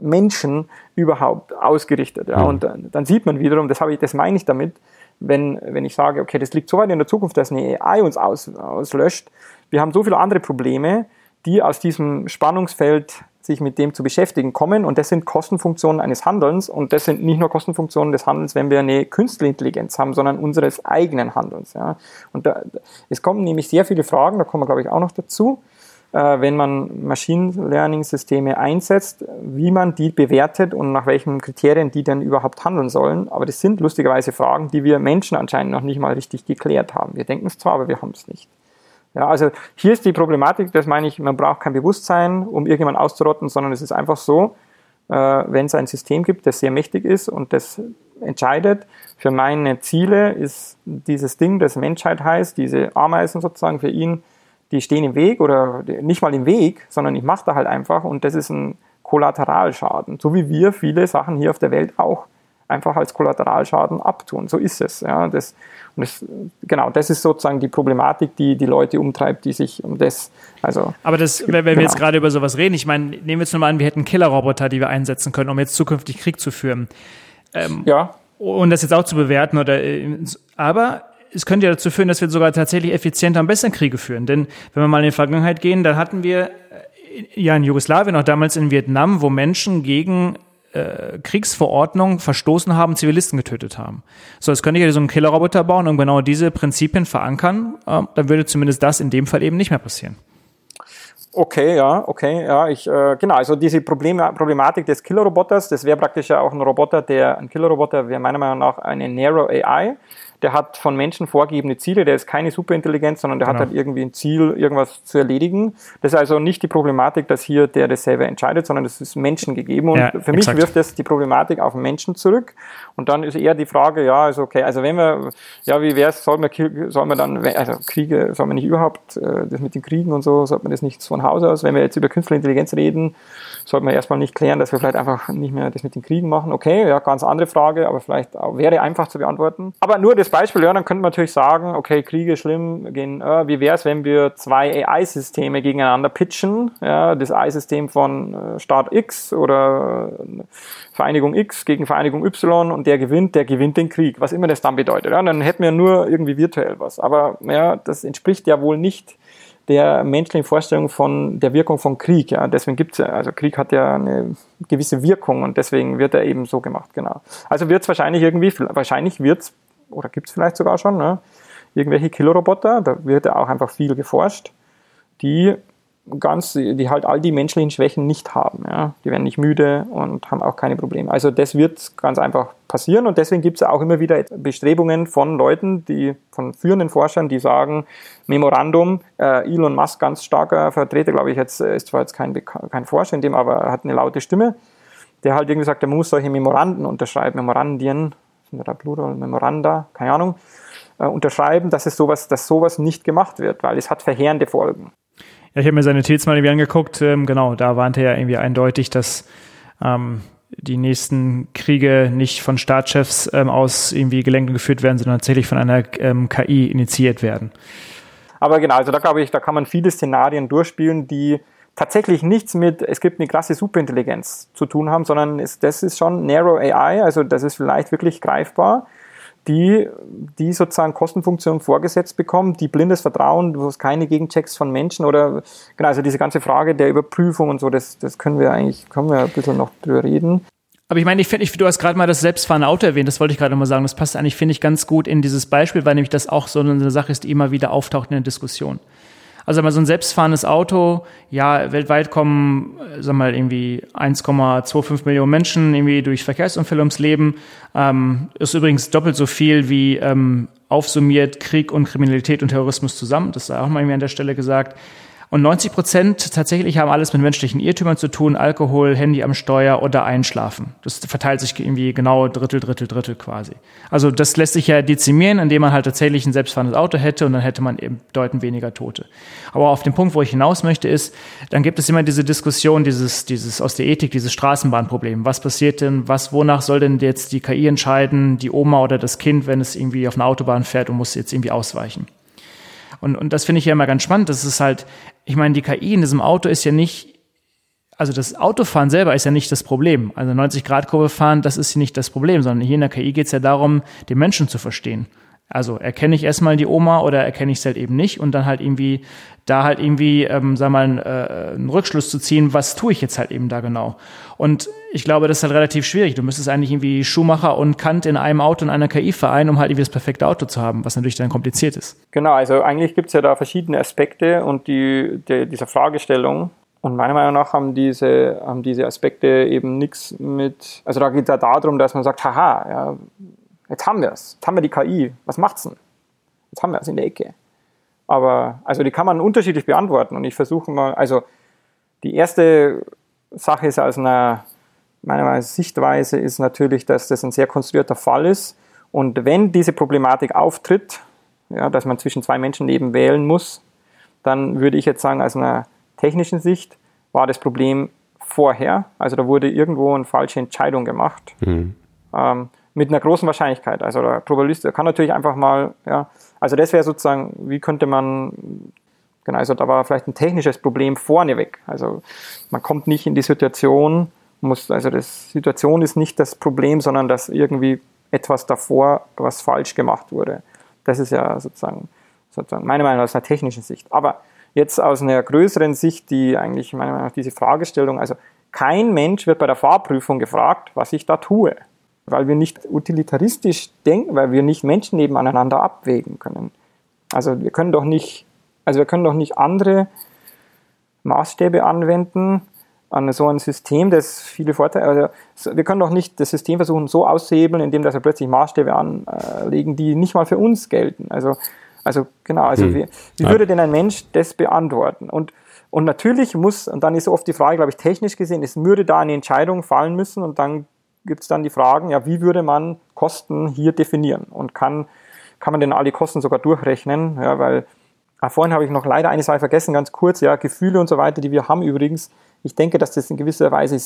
Speaker 3: Menschen überhaupt ausgerichtet. Ja? Und dann, dann sieht man wiederum, das, habe ich, das meine ich damit, wenn, wenn ich sage, okay, das liegt so weit in der Zukunft, dass eine AI uns aus, auslöscht, wir haben so viele andere Probleme, die aus diesem Spannungsfeld sich mit dem zu beschäftigen kommen und das sind Kostenfunktionen eines Handelns und das sind nicht nur Kostenfunktionen des Handelns, wenn wir eine künstliche Intelligenz haben, sondern unseres eigenen Handelns. Ja. Und da, es kommen nämlich sehr viele Fragen, da kommen wir glaube ich auch noch dazu, äh, wenn man Machine Learning Systeme einsetzt, wie man die bewertet und nach welchen Kriterien die denn überhaupt handeln sollen. Aber das sind lustigerweise Fragen, die wir Menschen anscheinend noch nicht mal richtig geklärt haben. Wir denken es zwar, aber wir haben es nicht. Ja, also hier ist die Problematik, das meine ich, man braucht kein Bewusstsein, um irgendjemanden auszurotten, sondern es ist einfach so, äh, wenn es ein System gibt, das sehr mächtig ist und das entscheidet, für meine Ziele ist dieses Ding, das Menschheit heißt, diese Ameisen sozusagen für ihn, die stehen im Weg oder nicht mal im Weg, sondern ich mache da halt einfach und das ist ein Kollateralschaden, so wie wir viele Sachen hier auf der Welt auch einfach als Kollateralschaden abtun. So ist es. Ja. Das, das, genau, das ist sozusagen die Problematik, die die Leute umtreibt, die sich um das, also.
Speaker 2: Aber das, wenn wir genau. jetzt gerade über sowas reden, ich meine, nehmen wir jetzt nochmal an, wir hätten Killerroboter, die wir einsetzen können, um jetzt zukünftig Krieg zu führen. Ähm, ja. Und das jetzt auch zu bewerten oder, äh, aber es könnte ja dazu führen, dass wir sogar tatsächlich effizienter und besser Kriege führen. Denn wenn wir mal in die Vergangenheit gehen, dann hatten wir äh, ja in Jugoslawien, auch damals in Vietnam, wo Menschen gegen äh, Kriegsverordnung verstoßen haben, Zivilisten getötet haben. So, jetzt könnte ich ja so einen Killerroboter bauen und genau diese Prinzipien verankern, äh, dann würde zumindest das in dem Fall eben nicht mehr passieren.
Speaker 3: Okay, ja, okay, ja, ich, äh, genau, also diese Problem, Problematik des Killerroboters, das wäre praktisch ja auch ein Roboter, der, ein Killerroboter wäre meiner Meinung nach eine Narrow AI, der hat von Menschen vorgegebene Ziele, der ist keine Superintelligenz, sondern der genau. hat halt irgendwie ein Ziel, irgendwas zu erledigen. Das ist also nicht die Problematik, dass hier der das selber entscheidet, sondern das ist Menschen gegeben. Und ja, für mich exakt. wirft das die Problematik auf Menschen zurück. Und dann ist eher die Frage, ja, also okay, also wenn wir, ja, wie wäre es, soll man, soll man dann, also Kriege, soll man nicht überhaupt, äh, das mit den Kriegen und so, sollte man das nicht von Haus aus, wenn wir jetzt über künstliche Intelligenz reden, sollte man erstmal nicht klären, dass wir vielleicht einfach nicht mehr das mit den Kriegen machen. Okay, ja, ganz andere Frage, aber vielleicht wäre einfach zu beantworten. Aber nur das Beispiel, ja, dann könnte man natürlich sagen, okay, Kriege schlimm, gehen, äh, wie wäre es, wenn wir zwei AI-Systeme gegeneinander pitchen, ja, das AI-System von äh, Staat X oder äh, Vereinigung X gegen Vereinigung Y und der gewinnt, der gewinnt den Krieg, was immer das dann bedeutet. Ja, dann hätten wir nur irgendwie virtuell was. Aber ja, das entspricht ja wohl nicht der menschlichen Vorstellung von der Wirkung von Krieg. Ja, deswegen gibt's ja, also Krieg hat ja eine gewisse Wirkung und deswegen wird er eben so gemacht, genau. Also wird es wahrscheinlich irgendwie, wahrscheinlich wird es, oder gibt es vielleicht sogar schon, ne, irgendwelche Killroboter, da wird ja auch einfach viel geforscht, die ganz, die halt all die menschlichen Schwächen nicht haben. Ja. Die werden nicht müde und haben auch keine Probleme. Also das wird ganz einfach passieren und deswegen gibt es auch immer wieder Bestrebungen von Leuten, die von führenden Forschern, die sagen, Memorandum, äh, Elon Musk ganz starker Vertreter, glaube ich, jetzt ist zwar jetzt kein, kein Forscher in dem, aber er hat eine laute Stimme, der halt irgendwie sagt, er muss solche Memoranden unterschreiben, Memorandien, da Plural, Memoranda, keine Ahnung, äh, unterschreiben, dass es sowas, dass sowas nicht gemacht wird, weil es hat verheerende Folgen.
Speaker 2: Ja, ich habe mir seine Notiz mal irgendwie angeguckt. Ähm, genau, da warnte er irgendwie eindeutig, dass ähm, die nächsten Kriege nicht von Staatschefs ähm, aus irgendwie gelenkt und geführt werden, sondern tatsächlich von einer ähm, KI initiiert werden.
Speaker 3: Aber genau, also da glaube ich, da kann man viele Szenarien durchspielen, die tatsächlich nichts mit, es gibt eine klasse Superintelligenz zu tun haben, sondern es, das ist schon Narrow AI, also das ist vielleicht wirklich greifbar die, die sozusagen Kostenfunktionen vorgesetzt bekommen, die blindes Vertrauen, wo es keine Gegenchecks von Menschen oder genau, also diese ganze Frage der Überprüfung und so, das, das können wir eigentlich, können wir ein bisschen noch drüber reden.
Speaker 2: Aber ich meine, ich finde, du hast gerade mal das selbstfahrende Auto erwähnt, das wollte ich gerade mal sagen. Das passt eigentlich, finde ich, ganz gut in dieses Beispiel, weil nämlich das auch so eine Sache ist, die immer wieder auftaucht in der Diskussion. Also mal so ein selbstfahrendes Auto, ja, weltweit kommen, äh, wir mal, irgendwie 1,25 Millionen Menschen irgendwie durch Verkehrsunfälle ums Leben. Ähm, ist übrigens doppelt so viel wie ähm, aufsummiert Krieg und Kriminalität und Terrorismus zusammen. Das sei auch mal irgendwie an der Stelle gesagt. Und 90 Prozent tatsächlich haben alles mit menschlichen Irrtümern zu tun, Alkohol, Handy am Steuer oder Einschlafen. Das verteilt sich irgendwie genau Drittel, Drittel, Drittel quasi. Also das lässt sich ja dezimieren, indem man halt tatsächlich ein selbstfahrendes Auto hätte und dann hätte man eben bedeutend weniger Tote. Aber auf den Punkt, wo ich hinaus möchte, ist, dann gibt es immer diese Diskussion, dieses, dieses aus der Ethik, dieses Straßenbahnproblem. Was passiert denn, was, wonach soll denn jetzt die KI entscheiden, die Oma oder das Kind, wenn es irgendwie auf einer Autobahn fährt und muss jetzt irgendwie ausweichen? Und, und das finde ich ja immer ganz spannend. Das ist halt, ich meine, die KI in diesem Auto ist ja nicht, also das Autofahren selber ist ja nicht das Problem. Also 90-Grad-Kurve fahren, das ist nicht das Problem, sondern hier in der KI geht es ja darum, den Menschen zu verstehen. Also erkenne ich erstmal die Oma oder erkenne ich es halt eben nicht und dann halt irgendwie da halt irgendwie, ähm, sag mal, äh, einen Rückschluss zu ziehen, was tue ich jetzt halt eben da genau. Und ich glaube, das ist halt relativ schwierig. Du müsstest eigentlich irgendwie Schumacher und Kant in einem Auto und einer KI vereinen, um halt irgendwie das perfekte Auto zu haben, was natürlich dann kompliziert ist.
Speaker 3: Genau, also eigentlich gibt es ja da verschiedene Aspekte und die, die, dieser Fragestellung. Und meiner Meinung nach haben diese, haben diese Aspekte eben nichts mit, also da geht es ja darum, dass man sagt, haha, ja, Jetzt haben wir es. Jetzt haben wir die KI. Was macht's denn? Jetzt haben wir es in der Ecke. Aber, also die kann man unterschiedlich beantworten und ich versuche mal, also die erste Sache ist aus einer, meiner Sichtweise ist natürlich, dass das ein sehr konstruierter Fall ist und wenn diese Problematik auftritt, ja, dass man zwischen zwei Menschenleben wählen muss, dann würde ich jetzt sagen, aus einer technischen Sicht war das Problem vorher, also da wurde irgendwo eine falsche Entscheidung gemacht. Mhm. Ähm, mit einer großen Wahrscheinlichkeit. Also der Probabilist kann natürlich einfach mal, ja, also das wäre sozusagen, wie könnte man, genau, also da war vielleicht ein technisches Problem vorneweg. Also man kommt nicht in die Situation, muss, also die Situation ist nicht das Problem, sondern dass irgendwie etwas davor, was falsch gemacht wurde. Das ist ja sozusagen, sozusagen meine Meinung aus einer technischen Sicht. Aber jetzt aus einer größeren Sicht, die eigentlich meiner Meinung nach diese Fragestellung, also kein Mensch wird bei der Fahrprüfung gefragt, was ich da tue weil wir nicht utilitaristisch denken, weil wir nicht Menschen nebeneinander abwägen können. Also wir können doch nicht, also wir können doch nicht andere Maßstäbe anwenden an so ein System, das viele Vorteile, also wir können doch nicht das System versuchen so auszuhebeln, indem dass wir plötzlich Maßstäbe anlegen, die nicht mal für uns gelten. Also, also genau, also hm. wie, wie würde denn ein Mensch das beantworten? Und und natürlich muss, und dann ist oft die Frage, glaube ich, technisch gesehen, es würde da eine Entscheidung fallen müssen und dann gibt es dann die Fragen, ja, wie würde man Kosten hier definieren und kann, kann man denn alle Kosten sogar durchrechnen, ja, weil ah, vorhin habe ich noch leider eine Sache vergessen, ganz kurz, ja, Gefühle und so weiter, die wir haben übrigens, ich denke, dass das in gewisser Weise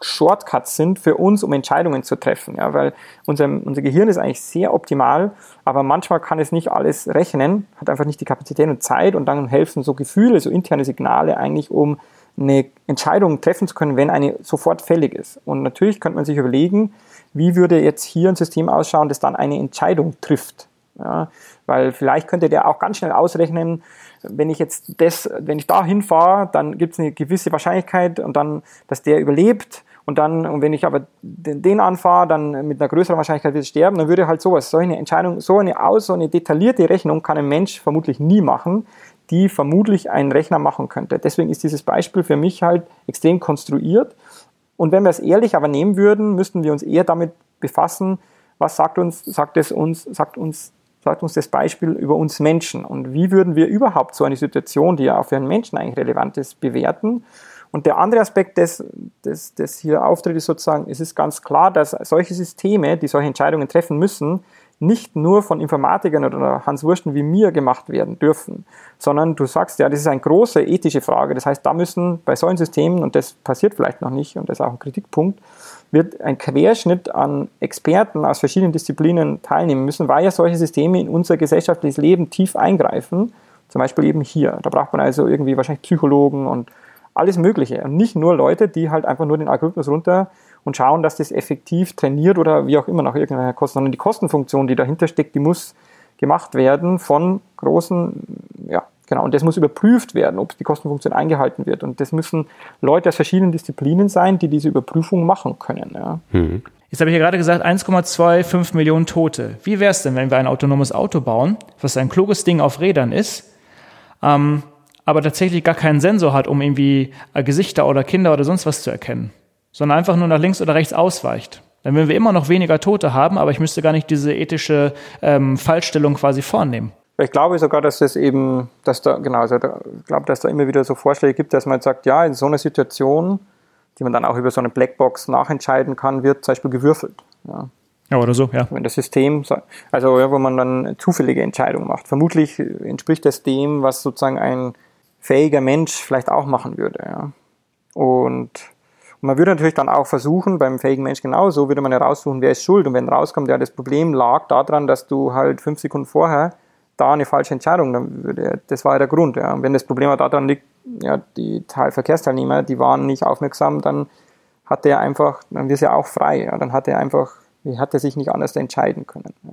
Speaker 3: Shortcuts sind für uns, um Entscheidungen zu treffen. Ja, weil unser, unser Gehirn ist eigentlich sehr optimal, aber manchmal kann es nicht alles rechnen, hat einfach nicht die Kapazität und Zeit und dann helfen so Gefühle, so interne Signale eigentlich, um eine Entscheidung treffen zu können, wenn eine sofort fällig ist. Und natürlich könnte man sich überlegen, wie würde jetzt hier ein System ausschauen, das dann eine Entscheidung trifft. Ja, weil vielleicht könnte der auch ganz schnell ausrechnen, wenn ich jetzt das, wenn ich da hinfahre, dann gibt es eine gewisse Wahrscheinlichkeit und dann, dass der überlebt und dann, und wenn ich aber den, den anfahre, dann mit einer größeren Wahrscheinlichkeit wird er sterben, dann würde halt sowas, so eine Entscheidung, so eine aus, so eine detaillierte Rechnung kann ein Mensch vermutlich nie machen, die vermutlich ein Rechner machen könnte. Deswegen ist dieses Beispiel für mich halt extrem konstruiert. Und wenn wir es ehrlich aber nehmen würden, müssten wir uns eher damit befassen, was sagt uns, sagt es uns, sagt uns, sagt uns das Beispiel über uns Menschen und wie würden wir überhaupt so eine Situation, die ja auch für einen Menschen eigentlich relevant ist, bewerten. Und der andere Aspekt, des, des, des hier auftritt, ist sozusagen, es ist ganz klar, dass solche Systeme, die solche Entscheidungen treffen müssen, nicht nur von Informatikern oder Hans Wursten wie mir gemacht werden dürfen, sondern du sagst ja, das ist eine große ethische Frage. Das heißt, da müssen bei solchen Systemen, und das passiert vielleicht noch nicht, und das ist auch ein Kritikpunkt, wird ein Querschnitt an Experten aus verschiedenen Disziplinen teilnehmen müssen, weil ja solche Systeme in unser gesellschaftliches Leben tief eingreifen. Zum Beispiel eben hier. Da braucht man also irgendwie wahrscheinlich Psychologen und alles Mögliche. Und nicht nur Leute, die halt einfach nur den Algorithmus runter und schauen, dass das effektiv trainiert oder wie auch immer nach irgendeiner Kosten, sondern die Kostenfunktion, die dahinter steckt, die muss gemacht werden von großen, ja, genau, und das muss überprüft werden, ob die Kostenfunktion eingehalten wird. Und das müssen Leute aus verschiedenen Disziplinen sein, die diese Überprüfung machen können. Ja.
Speaker 2: Hm. Jetzt habe ich ja gerade gesagt, 1,25 Millionen Tote. Wie wäre es denn, wenn wir ein autonomes Auto bauen, was ein kluges Ding auf Rädern ist, ähm, aber tatsächlich gar keinen Sensor hat, um irgendwie äh, Gesichter oder Kinder oder sonst was zu erkennen? Sondern einfach nur nach links oder rechts ausweicht. Dann würden wir immer noch weniger Tote haben, aber ich müsste gar nicht diese ethische ähm, Fallstellung quasi vornehmen.
Speaker 3: Ich glaube sogar, dass das eben, dass da, genau, also da, ich glaube, dass da immer wieder so Vorschläge gibt, dass man sagt, ja, in so einer Situation, die man dann auch über so eine Blackbox nachentscheiden kann, wird zum Beispiel gewürfelt. Ja.
Speaker 2: Ja, oder so, ja.
Speaker 3: Wenn das System, also ja, wo man dann zufällige Entscheidungen macht. Vermutlich entspricht das dem, was sozusagen ein fähiger Mensch vielleicht auch machen würde. Ja. Und und man würde natürlich dann auch versuchen, beim fähigen Mensch genauso, würde man heraussuchen, wer ist schuld. Und wenn rauskommt, ja, das Problem lag daran, dass du halt fünf Sekunden vorher da eine falsche Entscheidung, dann würde, das war ja der Grund. Ja. Und wenn das Problem daran liegt, ja, die Verkehrsteilnehmer, die waren nicht aufmerksam, dann hat er einfach, dann wird er auch frei. Ja. Dann hat er einfach, hat er sich nicht anders entscheiden können. Ja.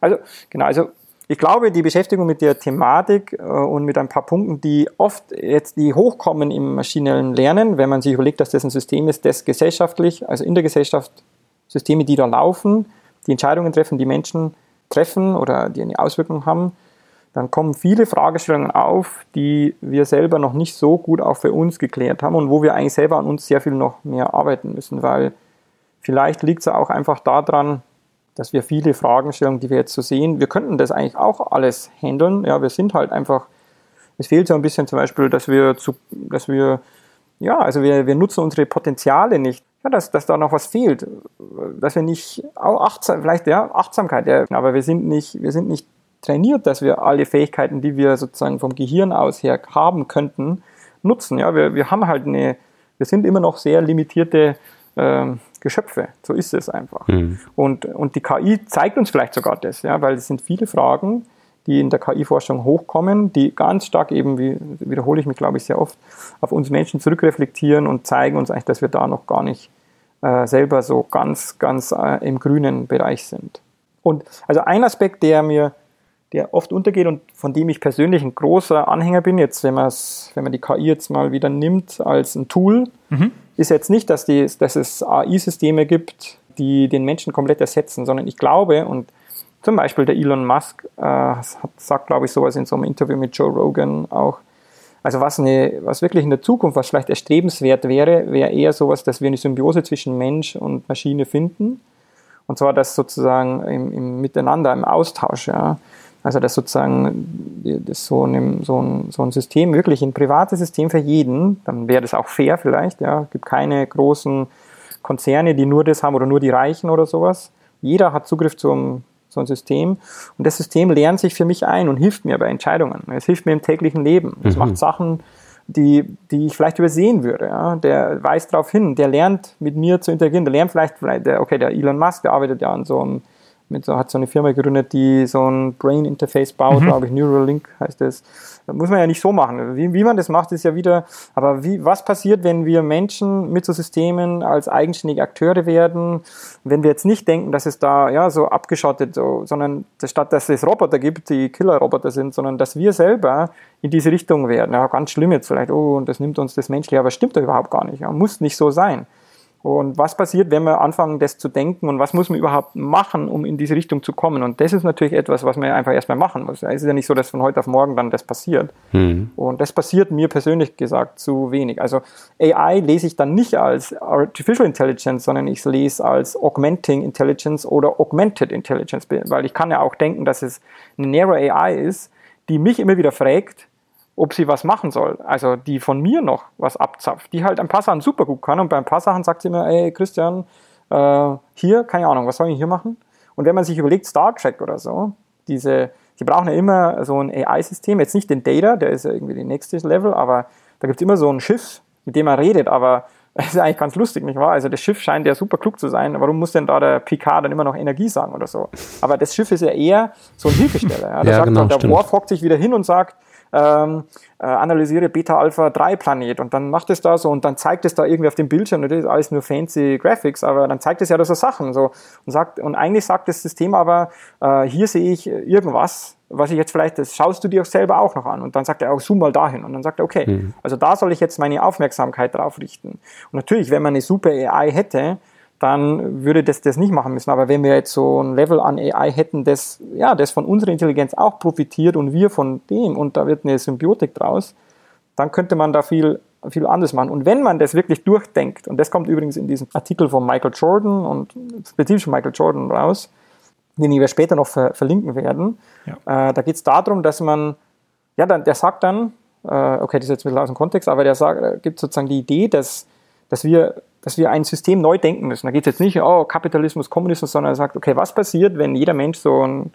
Speaker 3: Also, genau, also ich glaube, die Beschäftigung mit der Thematik äh, und mit ein paar Punkten, die oft jetzt die hochkommen im maschinellen Lernen, wenn man sich überlegt, dass das ein System ist, das gesellschaftlich, also in der Gesellschaft Systeme, die da laufen, die Entscheidungen treffen, die Menschen treffen oder die eine Auswirkung haben, dann kommen viele Fragestellungen auf, die wir selber noch nicht so gut auch für uns geklärt haben und wo wir eigentlich selber an uns sehr viel noch mehr arbeiten müssen, weil vielleicht liegt es auch einfach daran, dass wir viele Fragestellungen, die wir jetzt so sehen, wir könnten das eigentlich auch alles handeln. Ja, wir sind halt einfach, es fehlt so ein bisschen zum Beispiel, dass wir zu, dass wir, ja, also wir, wir nutzen unsere Potenziale nicht. Ja, dass, dass da noch was fehlt. Dass wir nicht, auch achtsam, vielleicht ja, Achtsamkeit, ja, aber wir sind nicht, wir sind nicht trainiert, dass wir alle Fähigkeiten, die wir sozusagen vom Gehirn aus her haben könnten, nutzen. Ja, wir, wir haben halt eine, wir sind immer noch sehr limitierte ähm, Geschöpfe. So ist es einfach. Mhm. Und, und die KI zeigt uns vielleicht sogar das, ja, weil es sind viele Fragen, die in der KI-Forschung hochkommen, die ganz stark eben, wie wiederhole ich mich, glaube ich, sehr oft, auf uns Menschen zurückreflektieren und zeigen uns eigentlich, dass wir da noch gar nicht äh, selber so ganz, ganz äh, im grünen Bereich sind. Und also ein Aspekt, der mir, der oft untergeht und von dem ich persönlich ein großer Anhänger bin, jetzt wenn, wenn man die KI jetzt mal wieder nimmt als ein Tool, mhm ist jetzt nicht, dass, die, dass es AI-Systeme gibt, die den Menschen komplett ersetzen, sondern ich glaube, und zum Beispiel der Elon Musk äh, hat, sagt, glaube ich, sowas in so einem Interview mit Joe Rogan auch, also was, eine, was wirklich in der Zukunft, was vielleicht erstrebenswert wäre, wäre eher sowas, dass wir eine Symbiose zwischen Mensch und Maschine finden. Und zwar das sozusagen im, im Miteinander, im Austausch. Ja. Also dass sozusagen das so, ein, so, ein, so ein System, wirklich ein privates System für jeden, dann wäre das auch fair vielleicht, ja. Es gibt keine großen Konzerne, die nur das haben oder nur die Reichen oder sowas. Jeder hat Zugriff zum so ein System und das System lernt sich für mich ein und hilft mir bei Entscheidungen. Es hilft mir im täglichen Leben. Es mhm. macht Sachen, die, die ich vielleicht übersehen würde. Ja? Der weist darauf hin, der lernt mit mir zu interagieren, der lernt vielleicht, der, okay, der Elon Musk, der arbeitet ja an so einem mit so, hat so eine Firma gegründet, die so ein Brain Interface baut, mhm. glaube ich, Neuralink heißt es. Das muss man ja nicht so machen. Wie, wie man das macht, ist ja wieder, aber wie, was passiert, wenn wir Menschen mit so Systemen als eigenständige Akteure werden, wenn wir jetzt nicht denken, dass es da ja so abgeschottet, so, sondern statt dass es Roboter gibt, die Killer-Roboter sind, sondern dass wir selber in diese Richtung werden. Ja, ganz schlimm jetzt vielleicht, oh, und das nimmt uns das Menschliche, aber stimmt doch überhaupt gar nicht. Ja, muss nicht so sein. Und was passiert, wenn wir anfangen, das zu denken und was muss man überhaupt machen, um in diese Richtung zu kommen? Und das ist natürlich etwas, was man einfach erstmal machen muss. Es ist ja nicht so, dass von heute auf morgen dann das passiert. Mhm. Und das passiert mir persönlich gesagt zu wenig. Also AI lese ich dann nicht als Artificial Intelligence, sondern ich lese als Augmenting Intelligence oder Augmented Intelligence, weil ich kann ja auch denken, dass es eine Narrow AI ist, die mich immer wieder fragt, ob sie was machen soll. Also die von mir noch was abzapft, die halt ein paar Sachen super gut kann und bei ein paar Sachen sagt sie mir, ey Christian, äh, hier, keine Ahnung, was soll ich hier machen? Und wenn man sich überlegt, Star Trek oder so, diese, die brauchen ja immer so ein AI-System, jetzt nicht den Data, der ist ja irgendwie die nächste Level, aber da gibt es immer so ein Schiff, mit dem man redet, aber [LAUGHS] das ist eigentlich ganz lustig, nicht wahr? Also das Schiff scheint ja super klug zu sein. Warum muss denn da der Picard dann immer noch Energie sagen oder so? Aber das Schiff ist ja eher so ein Hilfesteller. Ja? Da ja, sagt genau, dann, der Worf hockt sich wieder hin und sagt, ähm, äh, analysiere Beta-Alpha-3-Planet und dann macht es da so und dann zeigt es da irgendwie auf dem Bildschirm, das ist alles nur fancy Graphics, aber dann zeigt es ja da so Sachen so und sagt und eigentlich sagt das System aber, äh, hier sehe ich irgendwas, was ich jetzt vielleicht, das schaust du dir selber auch noch an und dann sagt er auch, zoom mal dahin und dann sagt er, okay, mhm. also da soll ich jetzt meine Aufmerksamkeit drauf richten. Und natürlich, wenn man eine super AI hätte, dann würde das das nicht machen müssen. Aber wenn wir jetzt so ein Level an AI hätten, das, ja, das von unserer Intelligenz auch profitiert und wir von dem und da wird eine Symbiotik draus, dann könnte man da viel, viel anders machen. Und wenn man das wirklich durchdenkt, und das kommt übrigens in diesem Artikel von Michael Jordan und spezifisch von Michael Jordan raus, den wir später noch ver verlinken werden, ja. äh, da geht es darum, dass man, ja, dann, der sagt dann, äh, okay, das ist jetzt ein bisschen aus dem Kontext, aber der sagt, äh, gibt sozusagen die Idee, dass, dass wir dass wir ein System neu denken müssen. Da geht es jetzt nicht, oh, Kapitalismus, Kommunismus, sondern er sagt, okay, was passiert, wenn jeder Mensch so ein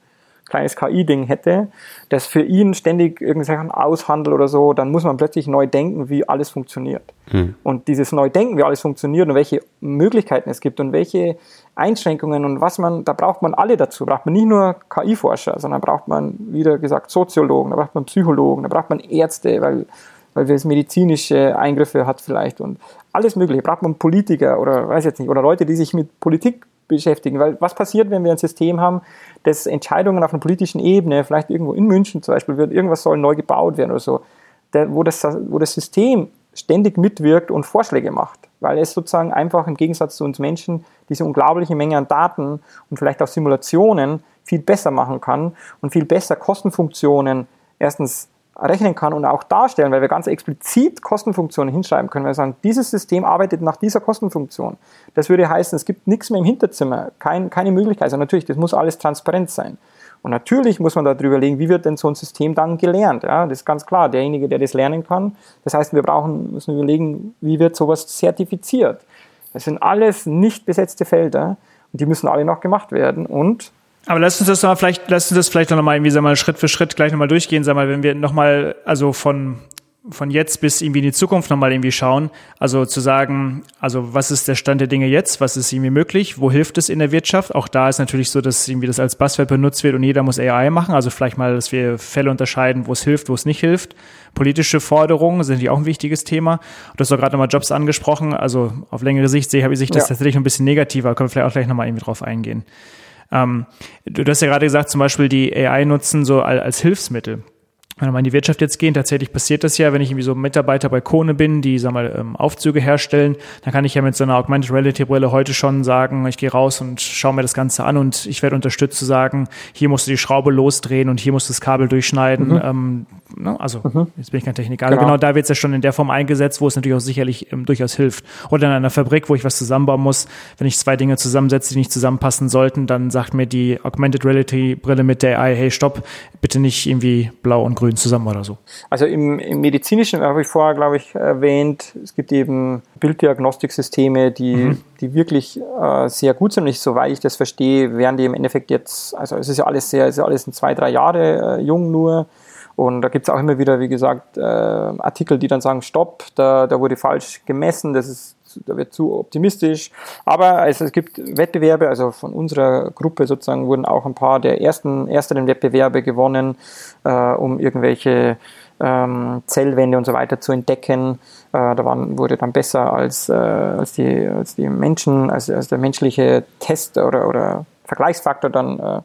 Speaker 3: kleines KI-Ding hätte, das für ihn ständig irgendwelche aushandelt oder so, dann muss man plötzlich neu denken, wie alles funktioniert. Hm. Und dieses neu denken, wie alles funktioniert und welche Möglichkeiten es gibt und welche Einschränkungen und was man, da braucht man alle dazu. Da braucht man nicht nur KI-Forscher, sondern braucht man, wieder gesagt, Soziologen, da braucht man Psychologen, da braucht man Ärzte, weil weil es medizinische Eingriffe hat vielleicht und alles Mögliche. Braucht man Politiker oder weiß jetzt nicht, oder Leute, die sich mit Politik beschäftigen. Weil was passiert, wenn wir ein System haben, das Entscheidungen auf einer politischen Ebene, vielleicht irgendwo in München zum Beispiel, wird irgendwas soll neu gebaut werden oder so, der, wo, das, wo das System ständig mitwirkt und Vorschläge macht, weil es sozusagen einfach im Gegensatz zu uns Menschen diese unglaubliche Menge an Daten und vielleicht auch Simulationen viel besser machen kann und viel besser Kostenfunktionen erstens rechnen kann und auch darstellen, weil wir ganz explizit Kostenfunktionen hinschreiben können. Wir sagen, dieses System arbeitet nach dieser Kostenfunktion. Das würde heißen, es gibt nichts mehr im Hinterzimmer, kein, keine Möglichkeit. Also natürlich, das muss alles transparent sein. Und natürlich muss man darüber legen, wie wird denn so ein System dann gelernt. Ja, das ist ganz klar, derjenige, der das lernen kann. Das heißt, wir brauchen, müssen überlegen, wie wird sowas zertifiziert. Das sind alles nicht besetzte Felder und die müssen alle noch gemacht werden. Und
Speaker 2: aber lass uns das mal vielleicht, lass uns das vielleicht noch mal irgendwie, sag mal, Schritt für Schritt gleich nochmal durchgehen, sag mal, wenn wir nochmal, also von, von jetzt bis irgendwie in die Zukunft nochmal irgendwie schauen. Also zu sagen, also was ist der Stand der Dinge jetzt? Was ist irgendwie möglich? Wo hilft es in der Wirtschaft? Auch da ist natürlich so, dass irgendwie das als Buzzword benutzt wird und jeder muss AI machen. Also vielleicht mal, dass wir Fälle unterscheiden, wo es hilft, wo es nicht hilft. Politische Forderungen sind ja auch ein wichtiges Thema. Du hast doch gerade nochmal Jobs angesprochen. Also auf längere Sicht sehe ich das ja. tatsächlich ein bisschen negativer. Können wir vielleicht auch gleich nochmal irgendwie drauf eingehen. Ähm, du, hast ja gerade gesagt, zum Beispiel die AI nutzen so als Hilfsmittel wenn wir mal in die Wirtschaft jetzt gehen, tatsächlich passiert das ja, wenn ich irgendwie so Mitarbeiter bei Kone bin, die, sag mal, ähm, Aufzüge herstellen, dann kann ich ja mit so einer Augmented Reality Brille heute schon sagen, ich gehe raus und schaue mir das Ganze an und ich werde unterstützt zu sagen, hier musst du die Schraube losdrehen und hier musst du das Kabel durchschneiden. Mhm. Ähm, ne? Also, mhm. jetzt bin ich kein Techniker. Also genau. genau da wird es ja schon in der Form eingesetzt, wo es natürlich auch sicherlich ähm, durchaus hilft. Oder in einer Fabrik, wo ich was zusammenbauen muss, wenn ich zwei Dinge zusammensetze, die nicht zusammenpassen sollten, dann sagt mir die Augmented Reality Brille mit der AI, hey, stopp, bitte nicht irgendwie blau und grün grün zusammen oder so?
Speaker 3: Also im, im medizinischen habe ich vorher, glaube ich, erwähnt, es gibt eben Bilddiagnostiksysteme, die, mhm. die wirklich äh, sehr gut sind. Und ich, soweit ich das verstehe, werden die im Endeffekt jetzt, also es ist ja alles sehr, es ist ja alles in zwei, drei Jahre äh, jung nur. Und da gibt es auch immer wieder, wie gesagt, äh, Artikel, die dann sagen, stopp, da, da wurde falsch gemessen, das ist, da wird zu optimistisch. Aber also es gibt Wettbewerbe, also von unserer Gruppe sozusagen wurden auch ein paar der ersten, ersteren Wettbewerbe gewonnen, äh, um irgendwelche ähm, Zellwände und so weiter zu entdecken. Äh, da waren, wurde dann besser als, äh, als, die, als die Menschen, als, als der menschliche Test oder, oder Vergleichsfaktor dann äh,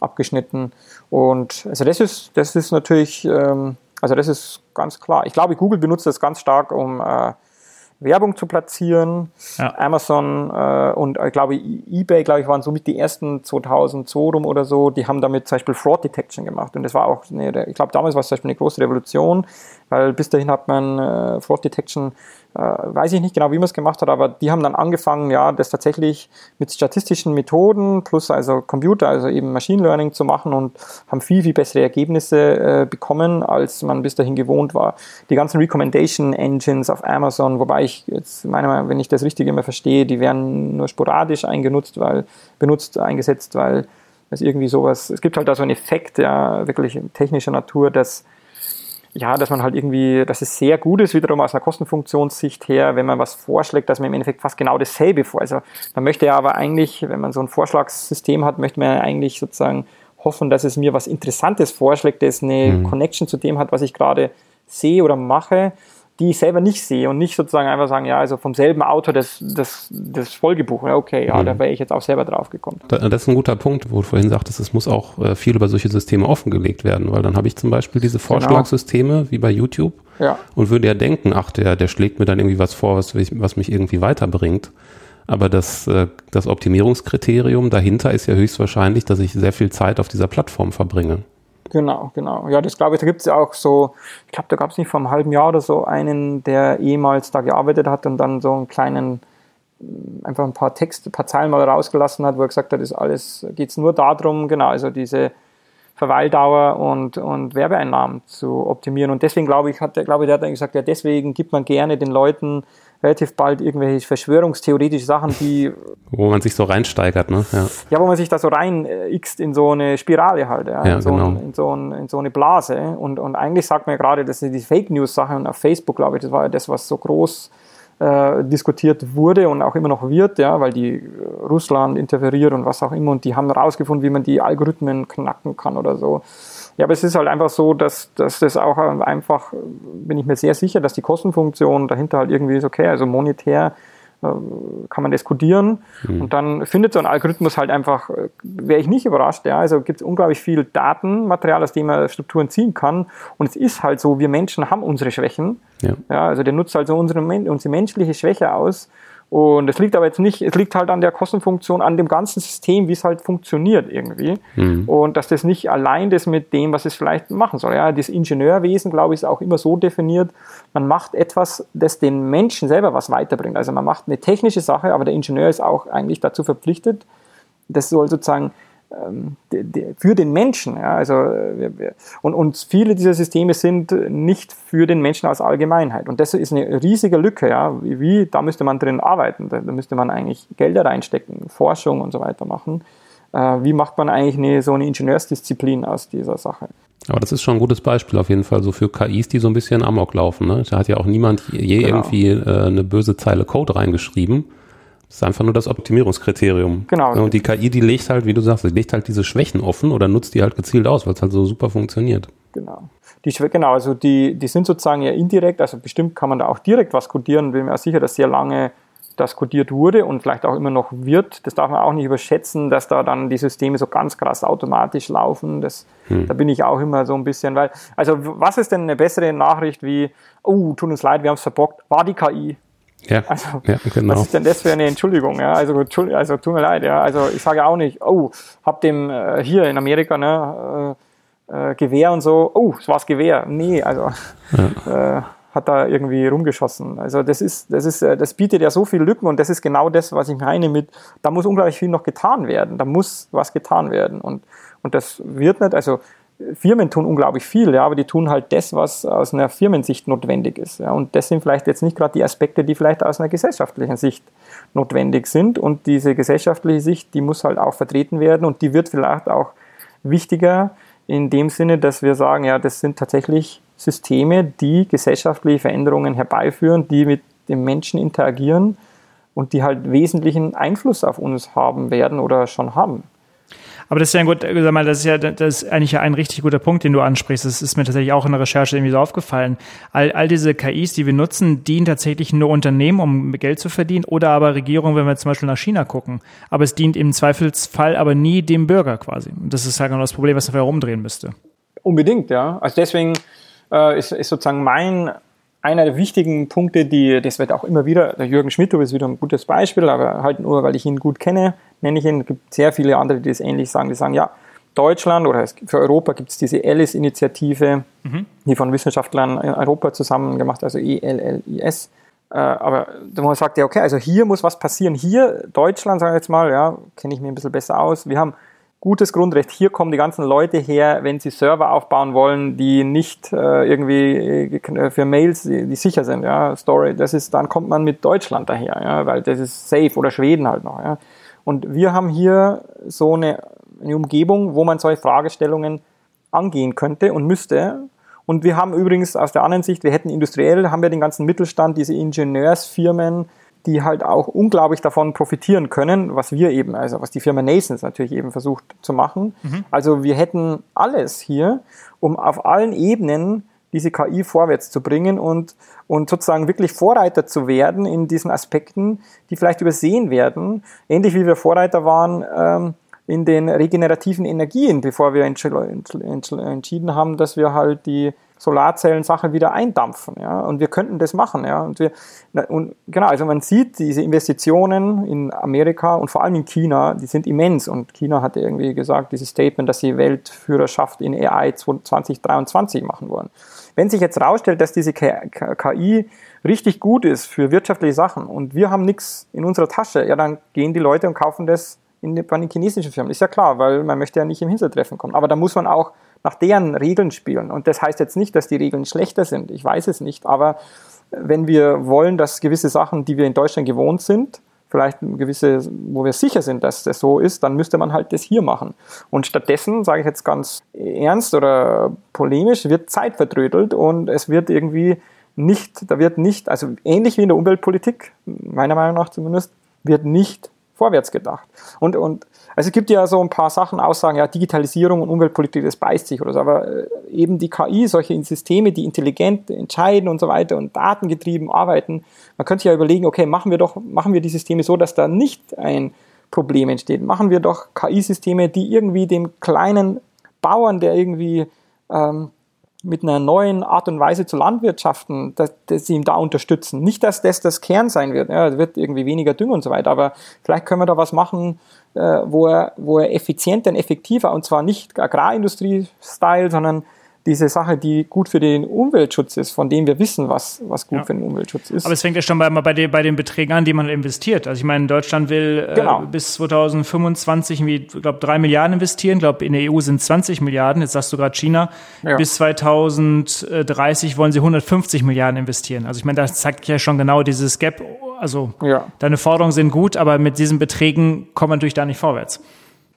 Speaker 3: abgeschnitten. Und also das ist, das ist natürlich, ähm, also das ist ganz klar. Ich glaube, Google benutzt das ganz stark, um äh, Werbung zu platzieren. Ja. Amazon äh, und ich glaube eBay, glaube ich, waren somit die ersten 2002 rum oder so. Die haben damit zum Beispiel Fraud Detection gemacht und das war auch, eine, ich glaube, damals war es zum Beispiel eine große Revolution, weil bis dahin hat man äh, Fraud Detection äh, weiß ich nicht genau, wie man es gemacht hat, aber die haben dann angefangen, ja, das tatsächlich mit statistischen Methoden plus also Computer, also eben Machine Learning zu machen und haben viel, viel bessere Ergebnisse äh, bekommen, als man bis dahin gewohnt war. Die ganzen Recommendation Engines auf Amazon, wobei ich jetzt meine, wenn ich das richtig immer verstehe, die werden nur sporadisch eingenutzt, weil, benutzt, eingesetzt, weil es irgendwie sowas, es gibt halt da so einen Effekt, ja, wirklich technischer Natur, dass ja, dass man halt irgendwie, dass es sehr gut ist, wiederum aus einer Kostenfunktionssicht her, wenn man was vorschlägt, dass man im Endeffekt fast genau dasselbe vor. Also man möchte ja aber eigentlich, wenn man so ein Vorschlagssystem hat, möchte man ja eigentlich sozusagen hoffen, dass es mir was Interessantes vorschlägt, das eine mhm. Connection zu dem hat, was ich gerade sehe oder mache die ich selber nicht sehe und nicht sozusagen einfach sagen, ja, also vom selben Autor das, das, das Folgebuch. Ja, okay, ja, mhm. da wäre ich jetzt auch selber drauf gekommen.
Speaker 1: Das ist ein guter Punkt, wo du vorhin sagtest, es muss auch äh, viel über solche Systeme offengelegt werden, weil dann habe ich zum Beispiel diese. Vorschlagssysteme genau. wie bei YouTube ja. und würde ja denken, ach, der, der schlägt mir dann irgendwie was vor, was, was mich irgendwie weiterbringt. Aber das, äh, das Optimierungskriterium dahinter ist ja höchstwahrscheinlich, dass ich sehr viel Zeit auf dieser Plattform verbringe.
Speaker 3: Genau, genau. Ja, das glaube ich, da gibt es ja auch so, ich glaube, da gab es nicht vor einem halben Jahr oder so einen, der ehemals da gearbeitet hat und dann so einen kleinen, mm, einfach ein paar Texte, ein paar Zeilen mal rausgelassen hat, wo er gesagt hat, ist alles, geht es nur darum, genau, also diese Verweildauer und, und Werbeeinnahmen zu optimieren. Und deswegen glaube ich, hat der, glaube ich, der hat dann gesagt, ja, deswegen gibt man gerne den Leuten relativ bald irgendwelche verschwörungstheoretische Sachen, die.
Speaker 1: Wo man sich so reinsteigert, ne?
Speaker 3: Ja, ja wo man sich da so rein äh, x in so eine Spirale halt, ja, ja in, so genau. ein, in, so ein, in, so eine Blase. Und, und eigentlich sagt man ja gerade, dass die Fake News-Sache und auf Facebook, glaube ich, das war ja das, was so groß äh, diskutiert wurde und auch immer noch wird, ja, weil die äh, Russland interferiert und was auch immer und die haben herausgefunden, wie man die Algorithmen knacken kann oder so. Ja, aber es ist halt einfach so, dass, dass das auch einfach, bin ich mir sehr sicher, dass die Kostenfunktion dahinter halt irgendwie ist, okay, also monetär äh, kann man diskutieren mhm. und dann findet so ein Algorithmus halt einfach, äh, wäre ich nicht überrascht, ja, also gibt es unglaublich viel Datenmaterial, aus dem er Strukturen ziehen kann und es ist halt so, wir Menschen haben unsere Schwächen, ja, ja also der nutzt halt so unsere, unsere menschliche Schwäche aus und es liegt aber jetzt nicht, es liegt halt an der Kostenfunktion, an dem ganzen System, wie es halt funktioniert irgendwie. Mhm. Und dass das nicht allein das mit dem, was es vielleicht machen soll. Ja, das Ingenieurwesen, glaube ich, ist auch immer so definiert, man macht etwas, das den Menschen selber was weiterbringt. Also man macht eine technische Sache, aber der Ingenieur ist auch eigentlich dazu verpflichtet, das soll sozusagen für den Menschen. Ja, also, äh, und, und viele dieser Systeme sind nicht für den Menschen als Allgemeinheit. Und das ist eine riesige Lücke. Ja, wie, da müsste man drin arbeiten. Da, da müsste man eigentlich Gelder reinstecken, Forschung und so weiter machen. Äh, wie macht man eigentlich eine, so eine Ingenieursdisziplin aus dieser Sache?
Speaker 1: Aber das ist schon ein gutes Beispiel auf jeden Fall so für KIs, die so ein bisschen amok laufen. Ne? Da hat ja auch niemand je genau. irgendwie äh, eine böse Zeile Code reingeschrieben, das ist einfach nur das Optimierungskriterium. Genau. Und die KI, die legt halt, wie du sagst, die legt halt diese Schwächen offen oder nutzt die halt gezielt aus, weil es halt so super funktioniert.
Speaker 3: Genau. Die, genau, also die, die sind sozusagen ja indirekt, also bestimmt kann man da auch direkt was codieren, bin mir auch sicher, dass sehr lange das codiert wurde und vielleicht auch immer noch wird. Das darf man auch nicht überschätzen, dass da dann die Systeme so ganz krass automatisch laufen. Das, hm. Da bin ich auch immer so ein bisschen, weil, also was ist denn eine bessere Nachricht wie, oh, tut uns leid, wir haben es verbockt, war die KI.
Speaker 1: Ja, also, ja, genau.
Speaker 3: Was ist denn das für eine Entschuldigung? Ja? Also, also tut mir leid, ja. Also ich sage auch nicht, oh, hab dem äh, hier in Amerika ne, äh, äh, Gewehr und so, oh, es war das Gewehr. Nee, also ja. äh, hat da irgendwie rumgeschossen. Also das ist, das ist, äh, das bietet ja so viele Lücken und das ist genau das, was ich meine mit, da muss unglaublich viel noch getan werden. Da muss was getan werden. Und, und das wird nicht, also Firmen tun unglaublich viel, ja, aber die tun halt das, was aus einer Firmensicht notwendig ist. Ja, und das sind vielleicht jetzt nicht gerade die Aspekte, die vielleicht aus einer gesellschaftlichen Sicht notwendig sind. Und diese gesellschaftliche Sicht, die muss halt auch vertreten werden und die wird vielleicht auch wichtiger, in dem Sinne, dass wir sagen, ja, das sind tatsächlich Systeme, die gesellschaftliche Veränderungen herbeiführen, die mit dem Menschen interagieren und die halt wesentlichen Einfluss auf uns haben werden oder schon haben.
Speaker 2: Aber das ist ja ein gut, sag mal, das ist ja das ist eigentlich ein richtig guter Punkt, den du ansprichst. Das ist mir tatsächlich auch in der Recherche irgendwie so aufgefallen. All, all diese KIs, die wir nutzen, dienen tatsächlich nur Unternehmen, um Geld zu verdienen, oder aber Regierungen, wenn wir zum Beispiel nach China gucken. Aber es dient im Zweifelsfall aber nie dem Bürger quasi. Und das ist halt genau das Problem, was man herumdrehen müsste.
Speaker 3: Unbedingt, ja. Also deswegen äh, ist, ist sozusagen mein einer der wichtigen Punkte, die, das wird auch immer wieder, der Jürgen Schmidthoff ist wieder ein gutes Beispiel, aber halt nur, weil ich ihn gut kenne, nenne ich ihn. Es gibt sehr viele andere, die das ähnlich sagen. Die sagen, ja, Deutschland oder für Europa gibt es diese ELLIS-Initiative, mhm. die von Wissenschaftlern in Europa zusammen gemacht, also E-L-L-I-S. Äh, aber man sagt, ja, okay, also hier muss was passieren. Hier, Deutschland, sagen wir jetzt mal, ja, kenne ich mir ein bisschen besser aus. Wir haben gutes Grundrecht. Hier kommen die ganzen Leute her, wenn sie Server aufbauen wollen, die nicht äh, irgendwie äh, für Mails, die, die, sicher sind. Ja, Story, das ist, dann kommt man mit Deutschland daher, ja, weil das ist safe oder Schweden halt noch. Ja. Und wir haben hier so eine, eine Umgebung, wo man solche Fragestellungen angehen könnte und müsste. Und wir haben übrigens aus der anderen Sicht, wir hätten industriell, haben wir den ganzen Mittelstand, diese Ingenieursfirmen, die halt auch unglaublich davon profitieren können, was wir eben, also was die Firma Nasons natürlich eben versucht zu machen. Mhm. Also wir hätten alles hier, um auf allen Ebenen diese KI vorwärts zu bringen und, und sozusagen wirklich Vorreiter zu werden in diesen Aspekten, die vielleicht übersehen werden. Ähnlich wie wir Vorreiter waren ähm, in den regenerativen Energien, bevor wir entschieden haben, dass wir halt die Solarzellen-Sache wieder eindampfen. Ja? Und wir könnten das machen. Ja? Und, wir, und genau, also man sieht diese Investitionen in Amerika und vor allem in China, die sind immens. Und China hatte irgendwie gesagt, dieses Statement, dass sie Weltführerschaft in AI 2023 machen wollen. Wenn sich jetzt herausstellt, dass diese KI richtig gut ist für wirtschaftliche Sachen und wir haben nichts in unserer Tasche, ja, dann gehen die Leute und kaufen das in, bei den chinesischen Firmen. Ist ja klar, weil man möchte ja nicht im Hintertreffen kommen. Aber da muss man auch nach deren Regeln spielen. Und das heißt jetzt nicht, dass die Regeln schlechter sind. Ich weiß es nicht. Aber wenn wir wollen, dass gewisse Sachen, die wir in Deutschland gewohnt sind, vielleicht gewisse, wo wir sicher sind, dass das so ist, dann müsste man halt das hier machen. Und stattdessen, sage ich jetzt ganz ernst oder polemisch, wird Zeit vertrödelt und es wird irgendwie nicht, da wird nicht, also ähnlich wie in der Umweltpolitik, meiner Meinung nach zumindest, wird nicht vorwärts gedacht. Und, und also es gibt ja so ein paar Sachen, Aussagen, ja, Digitalisierung und Umweltpolitik, das beißt sich oder so, aber äh, eben die KI, solche Systeme, die intelligent entscheiden und so weiter und datengetrieben arbeiten, man könnte sich ja überlegen, okay, machen wir doch, machen wir die Systeme so, dass da nicht ein Problem entsteht. Machen wir doch KI-Systeme, die irgendwie dem kleinen Bauern, der irgendwie ähm, mit einer neuen Art und Weise zu landwirtschaften, dass, dass sie ihm da unterstützen. Nicht, dass das das Kern sein wird, ja, es wird irgendwie weniger Dünger und so weiter, aber vielleicht können wir da was machen, äh, wo, er, wo er effizienter und effektiver, und zwar nicht Agrarindustrie-Style, sondern diese Sache, die gut für den Umweltschutz ist, von dem wir wissen, was, was gut ja. für den Umweltschutz ist.
Speaker 2: Aber es fängt ja schon bei, bei, den, bei den Beträgen an, die man investiert. Also ich meine, Deutschland will äh, genau. äh, bis 2025, ich glaube, drei Milliarden investieren. Ich glaube, in der EU sind 20 Milliarden. Jetzt sagst du gerade China. Ja. Bis 2030 wollen sie 150 Milliarden investieren. Also ich meine, das zeigt ja schon genau dieses Gap. Also ja. deine Forderungen sind gut, aber mit diesen Beträgen kommt man natürlich da nicht vorwärts.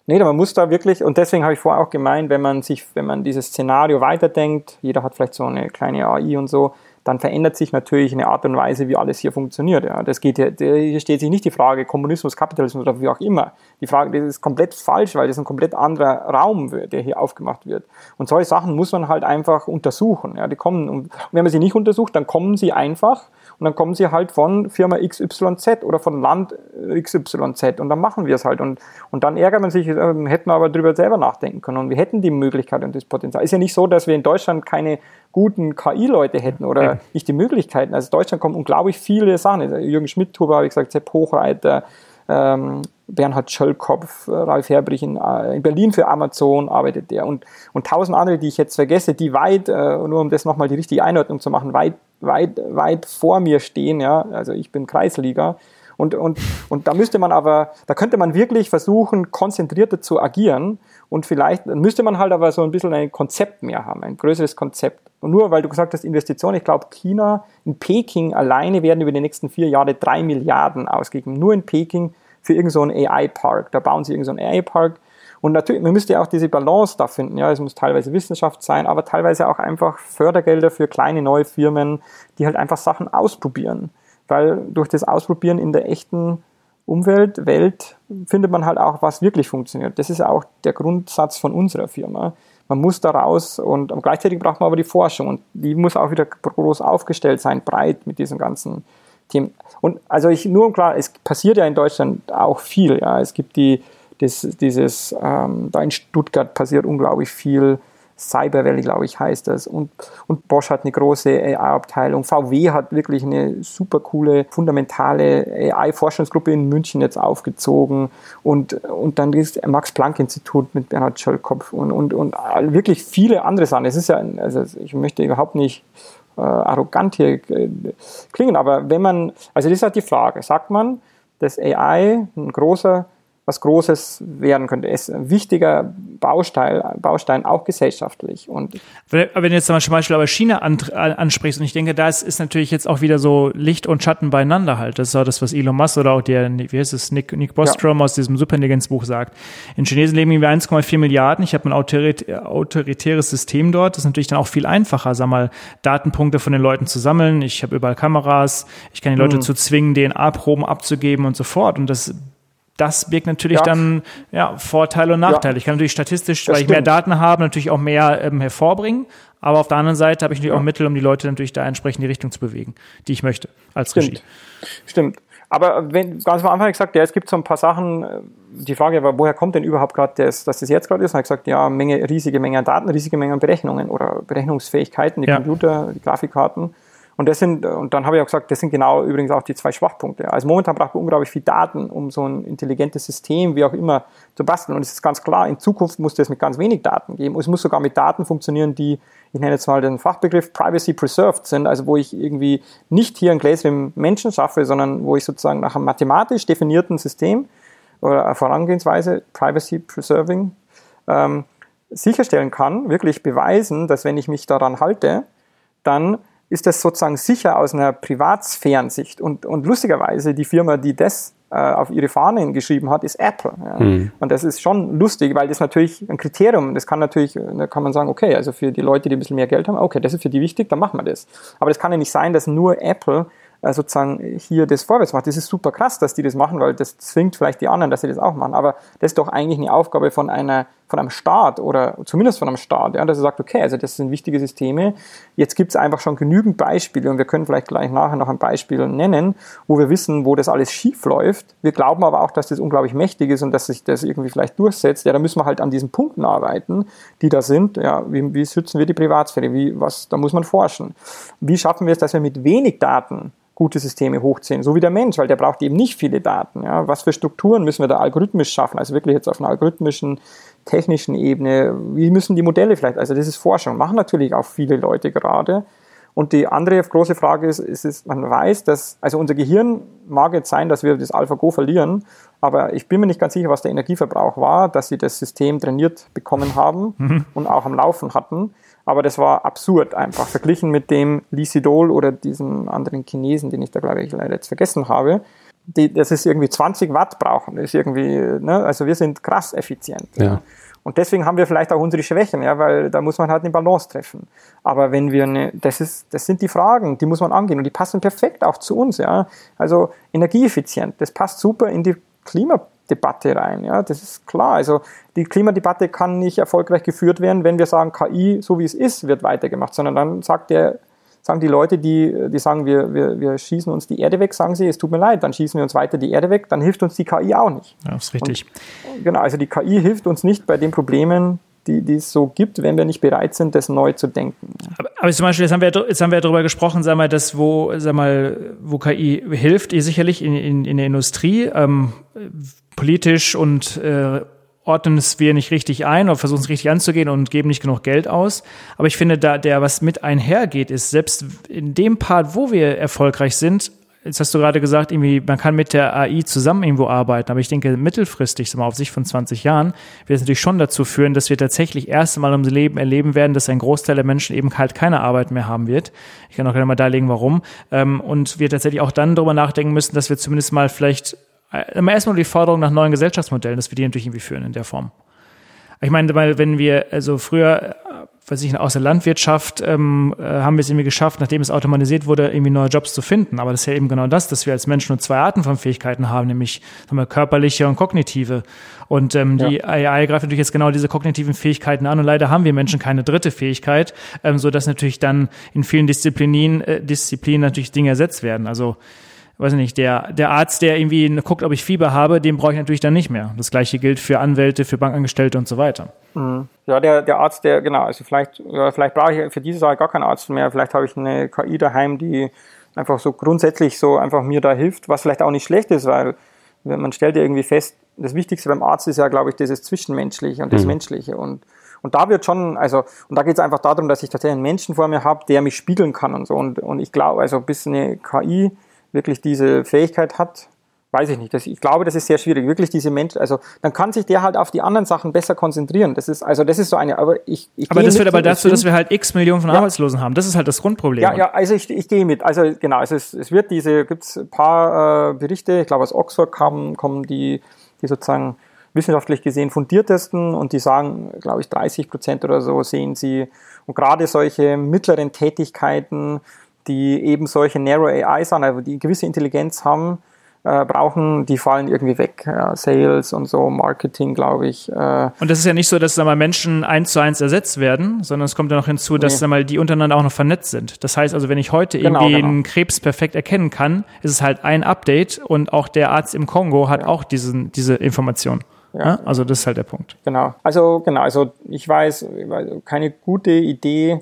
Speaker 3: Nee, man muss da wirklich, und deswegen habe ich vorher auch gemeint, wenn man sich, wenn man dieses Szenario weiterdenkt, jeder hat vielleicht so eine kleine AI und so, dann verändert sich natürlich eine Art und Weise, wie alles hier funktioniert. Ja. Das geht hier, hier steht sich nicht die Frage Kommunismus, Kapitalismus oder wie auch immer. Die Frage, das ist komplett falsch, weil das ein komplett anderer Raum, der hier aufgemacht wird. Und solche Sachen muss man halt einfach untersuchen. Ja. Die kommen, und wenn man sie nicht untersucht, dann kommen sie einfach und dann kommen sie halt von Firma XYZ oder von Land XYZ und dann machen wir es halt. Und, und dann ärgert man sich, äh, hätten wir aber darüber selber nachdenken können und wir hätten die Möglichkeit und das Potenzial. Ist ja nicht so, dass wir in Deutschland keine guten KI-Leute hätten oder ja. nicht die Möglichkeiten. Also Deutschland kommen unglaublich viele Sachen. Also Jürgen Schmidt-Huber, habe ich gesagt, Sepp Hochreiter, ähm, Bernhard Schöllkopf, Ralf Herbrich in, äh, in, Berlin für Amazon arbeitet der und, und tausend andere, die ich jetzt vergesse, die weit, äh, nur um das nochmal die richtige Einordnung zu machen, weit weit, weit vor mir stehen, ja, also ich bin Kreisliga. Und, und, und da müsste man aber, da könnte man wirklich versuchen, konzentrierter zu agieren und vielleicht müsste man halt aber so ein bisschen ein Konzept mehr haben, ein größeres Konzept. Und nur weil du gesagt hast, Investitionen, ich glaube, China in Peking alleine werden über die nächsten vier Jahre drei Milliarden ausgegeben. Nur in Peking für irgendeinen so AI-Park. Da bauen sie irgendeinen so AI-Park Und natürlich, man müsste ja auch diese Balance da finden. Ja, es muss teilweise Wissenschaft sein, aber teilweise auch einfach Fördergelder für kleine neue Firmen, die halt einfach Sachen ausprobieren. Weil durch das Ausprobieren in der echten Umwelt, Welt findet man halt auch, was wirklich funktioniert. Das ist auch der Grundsatz von unserer Firma. Man muss da raus und gleichzeitig braucht man aber die Forschung und die muss auch wieder groß aufgestellt sein, breit mit diesen ganzen Themen. Und also ich nur klar, es passiert ja in Deutschland auch viel. Ja, es gibt die das, dieses ähm, da in Stuttgart passiert unglaublich viel. Cyber Valley, glaube ich, heißt das. Und, und Bosch hat eine große AI-Abteilung. VW hat wirklich eine super coole, fundamentale AI-Forschungsgruppe in München jetzt aufgezogen. Und, und dann das Max-Planck-Institut mit Bernhard Schöllkopf und, und, und wirklich viele andere Sachen. Es ist ja, also ich möchte überhaupt nicht äh, arrogant hier äh, klingen, aber wenn man, also das ist halt die Frage, sagt man, dass AI ein großer was Großes werden könnte. Es ist ein wichtiger Baustein, Baustein auch gesellschaftlich. Und
Speaker 2: wenn, du jetzt zum Beispiel aber China an, ansprichst, und ich denke, das ist natürlich jetzt auch wieder so Licht und Schatten beieinander halt. Das ist auch das, was Elon Musk oder auch der, wie heißt es, Nick, Nick Bostrom ja. aus diesem Superintelligenzbuch sagt. In Chinesen leben irgendwie 1,4 Milliarden. Ich habe ein autoritäres System dort. Das ist natürlich dann auch viel einfacher, sag mal, Datenpunkte von den Leuten zu sammeln. Ich habe überall Kameras. Ich kann die Leute mhm. zu zwingen, DNA-Proben abzugeben und so fort. Und das das birgt natürlich ja. dann ja, Vorteile und Nachteile. Ja. Ich kann natürlich statistisch, das weil stimmt. ich mehr Daten habe, natürlich auch mehr ähm, hervorbringen. Aber auf der anderen Seite habe ich natürlich auch Mittel, um die Leute natürlich da entsprechend in die Richtung zu bewegen, die ich möchte als
Speaker 3: stimmt.
Speaker 2: Regie.
Speaker 3: Stimmt. Aber wenn, ganz am Anfang gesagt, ja, es gibt so ein paar Sachen, äh, die Frage war, woher kommt denn überhaupt gerade das, dass das jetzt gerade ist? Und ich gesagt, ja, Menge, riesige Menge an Daten, riesige Menge an Berechnungen oder Berechnungsfähigkeiten, die. Computer, die Grafikkarten. Und das sind, und dann habe ich auch gesagt, das sind genau übrigens auch die zwei Schwachpunkte. Also momentan braucht man unglaublich viel Daten, um so ein intelligentes System, wie auch immer, zu basteln. Und es ist ganz klar, in Zukunft muss das mit ganz wenig Daten geben. Es muss sogar mit Daten funktionieren, die, ich nenne jetzt mal den Fachbegriff Privacy Preserved sind, also wo ich irgendwie nicht hier ein Gläschen Menschen schaffe, sondern wo ich sozusagen nach einem mathematisch definierten System oder Vorangehensweise, Privacy Preserving, ähm, sicherstellen kann, wirklich beweisen, dass wenn ich mich daran halte, dann ist das sozusagen sicher aus einer Privatsphärensicht. Und, und lustigerweise, die Firma, die das äh, auf ihre Fahnen geschrieben hat, ist Apple. Ja. Mhm. Und das ist schon lustig, weil das natürlich ein Kriterium, das kann natürlich, da kann man sagen, okay, also für die Leute, die ein bisschen mehr Geld haben, okay, das ist für die wichtig, dann machen wir das. Aber das kann ja nicht sein, dass nur Apple äh, sozusagen hier das vorwärts macht. Das ist super krass, dass die das machen, weil das zwingt vielleicht die anderen, dass sie das auch machen. Aber das ist doch eigentlich eine Aufgabe von einer von einem Staat oder zumindest von einem Staat, ja, dass er sagt, okay, also das sind wichtige Systeme. Jetzt gibt es einfach schon genügend Beispiele und wir können vielleicht gleich nachher noch ein Beispiel nennen, wo wir wissen, wo das alles schief läuft. Wir glauben aber auch, dass das unglaublich mächtig ist und dass sich das irgendwie vielleicht durchsetzt. Ja, da müssen wir halt an diesen Punkten arbeiten, die da sind. Ja, wie, wie schützen wir die Privatsphäre? Wie, was, da muss man forschen. Wie schaffen wir es, dass wir mit wenig Daten gute Systeme hochziehen, so wie der Mensch, weil der braucht eben nicht viele Daten. Ja. Was für Strukturen müssen wir da algorithmisch schaffen, also wirklich jetzt auf einer algorithmischen, technischen Ebene, wie müssen die Modelle vielleicht, also das ist Forschung, machen natürlich auch viele Leute gerade. Und die andere große Frage ist, ist es, man weiß, dass, also unser Gehirn mag jetzt sein, dass wir das AlphaGo verlieren, aber ich bin mir nicht ganz sicher, was der Energieverbrauch war, dass sie das System trainiert bekommen haben [LAUGHS] mhm. und auch am Laufen hatten aber das war absurd einfach, verglichen mit dem Lisidol oder diesem anderen Chinesen, den ich da glaube ich leider jetzt vergessen habe. Die, das ist irgendwie 20 Watt brauchen, das ist irgendwie, ne? also wir sind krass effizient.
Speaker 1: Ja.
Speaker 3: Und deswegen haben wir vielleicht auch unsere Schwächen, ja, weil da muss man halt eine Balance treffen. Aber wenn wir eine, das ist, das sind die Fragen, die muss man angehen und die passen perfekt auch zu uns, ja. Also energieeffizient, das passt super in die Klima Debatte rein. Ja, das ist klar. Also die Klimadebatte kann nicht erfolgreich geführt werden, wenn wir sagen, KI, so wie es ist, wird weitergemacht, sondern dann sagt der, sagen die Leute, die, die sagen, wir, wir, wir schießen uns die Erde weg, sagen sie, es tut mir leid, dann schießen wir uns weiter die Erde weg, dann hilft uns die KI auch nicht.
Speaker 2: Ja, das ist richtig.
Speaker 3: Und, genau, also die KI hilft uns nicht bei den Problemen, die, die es so gibt, wenn wir nicht bereit sind, das neu zu denken.
Speaker 2: Aber, aber zum Beispiel, jetzt haben wir, jetzt haben wir darüber gesprochen, sag mal, dass wo, sag mal, wo KI hilft, eh sicherlich in, in, in der Industrie, ähm, politisch und äh, ordnen es wir nicht richtig ein oder versuchen es richtig anzugehen und geben nicht genug Geld aus. Aber ich finde, da der was mit einhergeht, ist selbst in dem Part, wo wir erfolgreich sind, jetzt hast du gerade gesagt, irgendwie, man kann mit der AI zusammen irgendwo arbeiten, aber ich denke, mittelfristig, mal auf Sicht von 20 Jahren, wird es natürlich schon dazu führen, dass wir tatsächlich erst einmal im Leben erleben werden, dass ein Großteil der Menschen eben halt keine Arbeit mehr haben wird. Ich kann auch gerne mal darlegen, warum. Ähm, und wir tatsächlich auch dann darüber nachdenken müssen, dass wir zumindest mal vielleicht, äh, erstmal die Forderung nach neuen Gesellschaftsmodellen, dass wir die natürlich irgendwie führen in der Form. Ich meine, weil wenn wir, also früher weiß ich, aus der Landwirtschaft ähm, äh, haben wir es irgendwie geschafft, nachdem es automatisiert wurde, irgendwie neue Jobs zu finden. Aber das ist ja eben genau das, dass wir als Menschen nur zwei Arten von Fähigkeiten haben, nämlich sagen wir, körperliche und kognitive. Und ähm, ja. die AI greift natürlich jetzt genau diese kognitiven Fähigkeiten an. Und leider haben wir Menschen keine dritte Fähigkeit, ähm, so dass natürlich dann in vielen Disziplinen, äh, Disziplinen natürlich Dinge ersetzt werden. Also weiß nicht, der, der Arzt, der irgendwie guckt, ob ich Fieber habe, den brauche ich natürlich dann nicht mehr. Das gleiche gilt für Anwälte, für Bankangestellte und so weiter.
Speaker 3: Mhm. Ja, der, der Arzt, der, genau, also vielleicht, ja, vielleicht brauche ich für diese Sache gar keinen Arzt mehr. Vielleicht habe ich eine KI daheim, die einfach so grundsätzlich so einfach mir da hilft, was vielleicht auch nicht schlecht ist, weil man stellt ja irgendwie fest, das Wichtigste beim Arzt ist ja, glaube ich, dieses Zwischenmenschliche und das mhm. Menschliche und und da wird schon, also, und da geht es einfach darum, dass ich tatsächlich einen Menschen vor mir habe, der mich spiegeln kann und so. Und, und ich glaube, also bis eine KI wirklich diese Fähigkeit hat, weiß ich nicht. Das, ich glaube, das ist sehr schwierig. Wirklich diese Menschen, also dann kann sich der halt auf die anderen Sachen besser konzentrieren. Das ist, also das ist so eine, aber ich, ich
Speaker 2: Aber das führt aber dazu, dass wir halt x Millionen von ja. Arbeitslosen haben. Das ist halt das Grundproblem.
Speaker 3: Ja, ja, also ich, ich gehe mit. Also genau, also es, es wird diese, gibt es ein paar äh, Berichte, ich glaube aus Oxford kamen, kommen die, die sozusagen wissenschaftlich gesehen fundiertesten und die sagen, glaube ich, 30 Prozent oder so sehen sie. Und gerade solche mittleren Tätigkeiten, die eben solche Narrow AI sind, also die gewisse Intelligenz haben, äh, brauchen, die fallen irgendwie weg. Ja, Sales und so, Marketing, glaube ich. Äh.
Speaker 2: Und das ist ja nicht so, dass mal, Menschen eins zu eins ersetzt werden, sondern es kommt ja noch hinzu, dass nee. mal, die untereinander auch noch vernetzt sind. Das heißt also, wenn ich heute genau, irgendwie genau. einen Krebs perfekt erkennen kann, ist es halt ein Update und auch der Arzt im Kongo hat ja. auch diesen, diese Information. Ja. Also das ist halt der Punkt.
Speaker 3: Genau. Also genau, also ich weiß, keine gute Idee,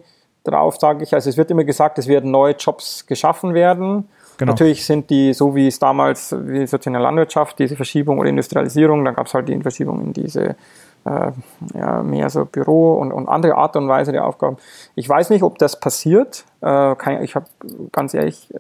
Speaker 3: drauf, sage ich. Also es wird immer gesagt, es werden neue Jobs geschaffen werden. Genau. Natürlich sind die, so wie es damals, wie es in der Landwirtschaft, diese Verschiebung oder Industrialisierung, dann gab es halt die Verschiebung in diese äh, ja, mehr so Büro und, und andere Art und Weise der Aufgaben. Ich weiß nicht, ob das passiert. Äh, kann, ich habe ganz ehrlich, äh,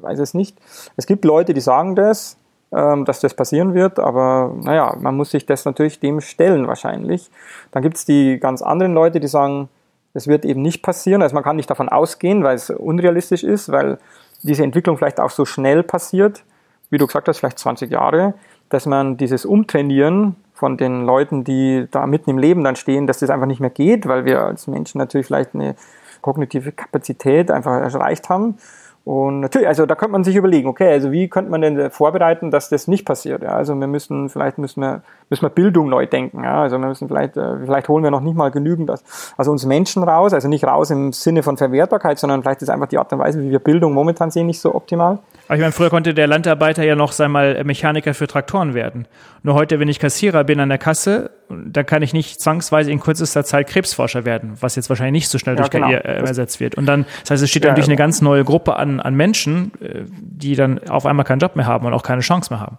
Speaker 3: weiß es nicht. Es gibt Leute, die sagen das, ähm, dass das passieren wird, aber naja, man muss sich das natürlich dem stellen wahrscheinlich. Dann gibt es die ganz anderen Leute, die sagen, das wird eben nicht passieren. Also man kann nicht davon ausgehen, weil es unrealistisch ist, weil diese Entwicklung vielleicht auch so schnell passiert, wie du gesagt hast, vielleicht 20 Jahre, dass man dieses Umtrainieren von den Leuten, die da mitten im Leben dann stehen, dass das einfach nicht mehr geht, weil wir als Menschen natürlich vielleicht eine kognitive Kapazität einfach erreicht haben. Und natürlich, also da könnte man sich überlegen, okay, also wie könnte man denn vorbereiten, dass das nicht passiert? Ja? Also wir müssen, vielleicht müssen wir, müssen wir Bildung neu denken. Ja? Also wir müssen vielleicht, äh, vielleicht holen wir noch nicht mal genügend aus, also uns Menschen raus, also nicht raus im Sinne von Verwertbarkeit, sondern vielleicht ist einfach die Art und Weise, wie wir Bildung momentan sehen, nicht so optimal.
Speaker 2: Aber ich meine, früher konnte der Landarbeiter ja noch, sei mal, Mechaniker für Traktoren werden. Nur heute, wenn ich Kassierer bin an der Kasse, dann kann ich nicht zwangsweise in kürzester Zeit Krebsforscher werden, was jetzt wahrscheinlich nicht so schnell ja, durch genau. KI äh, ersetzt wird. Und dann, das heißt, es steht ja, natürlich eine ganz neue Gruppe an, an Menschen, äh, die dann auf einmal keinen Job mehr haben und auch keine Chance mehr haben.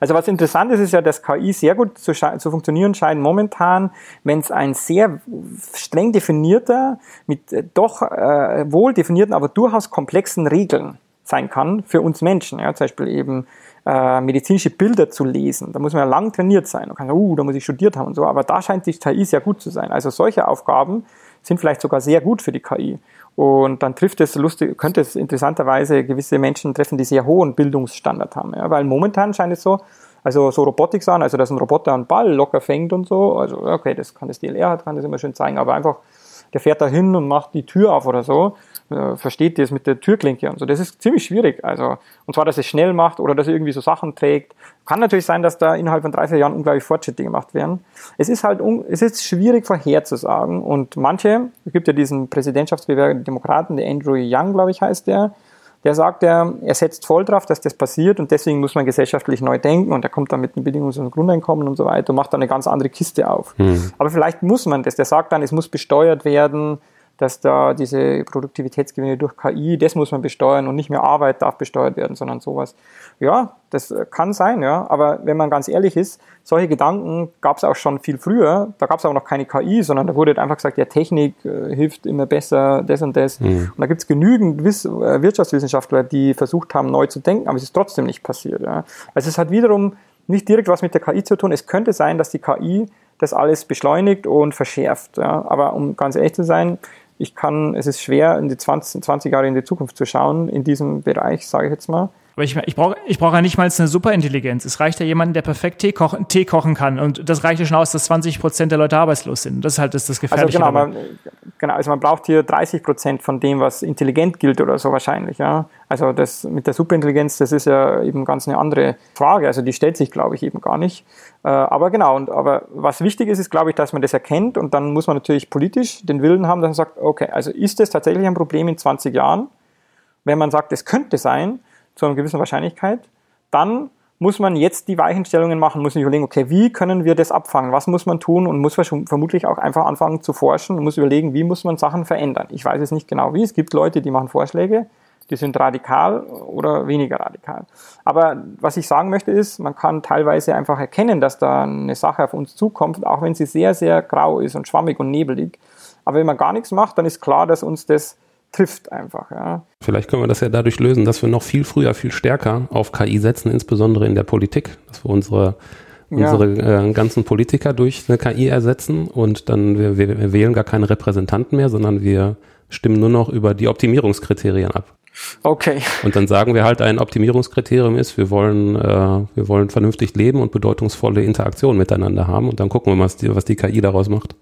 Speaker 3: Also was interessant ist, ist ja, dass KI sehr gut zu, zu funktionieren scheint momentan, wenn es ein sehr streng definierter, mit äh, doch äh, wohl definierten, aber durchaus komplexen Regeln sein kann für uns Menschen. Ja, zum Beispiel eben äh, medizinische Bilder zu lesen. Da muss man ja lang trainiert sein. Man kann sagen, uh, da muss ich studiert haben und so. Aber da scheint die KI sehr gut zu sein. Also solche Aufgaben sind vielleicht sogar sehr gut für die KI. Und dann trifft es lustig, könnte es interessanterweise gewisse Menschen treffen, die sehr hohen Bildungsstandard haben. Ja, weil momentan scheint es so, also so Robotik sein, also dass ein Roboter einen Ball locker fängt und so. Also okay, das kann das DLR, kann das immer schön zeigen, aber einfach der fährt da hin und macht die Tür auf oder so äh, versteht das mit der Türklinke und so. Das ist ziemlich schwierig. Also, und zwar, dass es schnell macht oder dass er irgendwie so Sachen trägt. Kann natürlich sein, dass da innerhalb von drei, vier Jahren unglaublich Fortschritte gemacht werden. Es ist halt, es ist schwierig vorherzusagen und manche, es gibt ja diesen Präsidentschaftsbewerber der Demokraten, der Andrew Young, glaube ich, heißt der, der sagt, er, er setzt voll drauf, dass das passiert und deswegen muss man gesellschaftlich neu denken und er kommt dann mit einem Bedingungs- und Grundeinkommen und so weiter und macht dann eine ganz andere Kiste auf. Mhm. Aber vielleicht muss man das. Der sagt dann, es muss besteuert werden, dass da diese Produktivitätsgewinne durch KI, das muss man besteuern und nicht mehr Arbeit darf besteuert werden, sondern sowas. Ja, das kann sein, ja. Aber wenn man ganz ehrlich ist, solche Gedanken gab es auch schon viel früher. Da gab es auch noch keine KI, sondern da wurde einfach gesagt, ja, Technik äh, hilft immer besser, das und das. Mhm. Und da gibt es genügend Wiss äh, Wirtschaftswissenschaftler, die versucht haben, neu zu denken, aber es ist trotzdem nicht passiert. Ja. Also es hat wiederum nicht direkt was mit der KI zu tun. Es könnte sein, dass die KI das alles beschleunigt und verschärft. Ja. Aber um ganz ehrlich zu sein, ich kann, es ist schwer, in die 20, 20 Jahre in die Zukunft zu schauen, in diesem Bereich, sage ich jetzt mal.
Speaker 2: Aber ich, ich brauche ich brauch ja nicht mal eine Superintelligenz. Es reicht ja jemand, der perfekt Tee kochen, Tee kochen kann. Und das reicht ja schon aus, dass 20 Prozent der Leute arbeitslos sind. Das ist halt das, das Gefährliche.
Speaker 3: Also genau, man, genau, also man braucht hier 30 Prozent von dem, was intelligent gilt oder so wahrscheinlich. Ja. Also das mit der Superintelligenz, das ist ja eben ganz eine andere Frage. Also die stellt sich, glaube ich, eben gar nicht. Äh, aber genau, und aber was wichtig ist, ist, glaube ich, dass man das erkennt und dann muss man natürlich politisch den Willen haben, dass man sagt, okay, also ist das tatsächlich ein Problem in 20 Jahren? Wenn man sagt, es könnte sein, zu einer gewissen Wahrscheinlichkeit, dann muss man jetzt die Weichenstellungen machen, muss sich überlegen, okay, wie können wir das abfangen? Was muss man tun? Und muss vermutlich auch einfach anfangen zu forschen und muss überlegen, wie muss man Sachen verändern? Ich weiß es nicht genau wie. Es gibt Leute, die machen Vorschläge, die sind radikal oder weniger radikal. Aber was ich sagen möchte ist, man kann teilweise einfach erkennen, dass da eine Sache auf uns zukommt, auch wenn sie sehr, sehr grau ist und schwammig und nebelig. Aber wenn man gar nichts macht, dann ist klar, dass uns das trifft einfach. Ja.
Speaker 1: Vielleicht können wir das ja dadurch lösen, dass wir noch viel früher, viel stärker auf KI setzen, insbesondere in der Politik, dass wir unsere unsere ja. äh, ganzen Politiker durch eine KI ersetzen und dann wir, wir wählen gar keine Repräsentanten mehr, sondern wir stimmen nur noch über die Optimierungskriterien ab.
Speaker 3: Okay.
Speaker 1: Und dann sagen wir halt, ein Optimierungskriterium ist, wir wollen, äh, wir wollen vernünftig leben und bedeutungsvolle Interaktion miteinander haben und dann gucken wir mal, was die, was die KI daraus macht.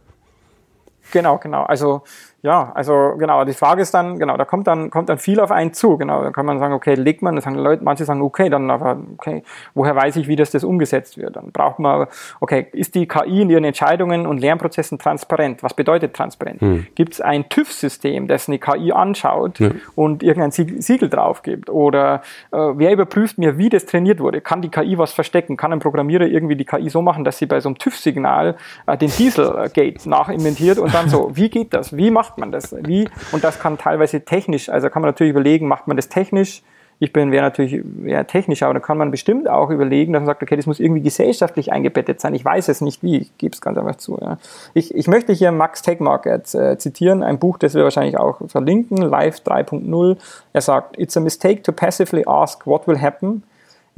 Speaker 3: Genau, genau. Also ja, also genau, die Frage ist dann, genau, da kommt dann, kommt dann viel auf einen zu, genau, da kann man sagen, okay, legt man, das sagen Leute, manche sagen, okay, dann aber, okay, woher weiß ich, wie das, das umgesetzt wird? Dann braucht man, okay, ist die KI in ihren Entscheidungen und Lernprozessen transparent? Was bedeutet transparent? Hm. Gibt es ein TÜV-System, das eine KI anschaut ja. und irgendein Siegel drauf gibt? Oder äh, wer überprüft mir, wie das trainiert wurde? Kann die KI was verstecken? Kann ein Programmierer irgendwie die KI so machen, dass sie bei so einem TÜV-Signal äh, den Dieselgate nachimplementiert und dann so, wie geht das? Wie macht macht man das? Wie? Und das kann teilweise technisch, also kann man natürlich überlegen, macht man das technisch? Ich bin, wäre natürlich eher technisch, aber da kann man bestimmt auch überlegen, dass man sagt, okay, das muss irgendwie gesellschaftlich eingebettet sein. Ich weiß es nicht wie, ich gebe es ganz einfach zu. Ja. Ich, ich möchte hier Max Tegmark äh, zitieren, ein Buch, das wir wahrscheinlich auch verlinken, Live 3.0. Er sagt, it's a mistake to passively ask what will happen.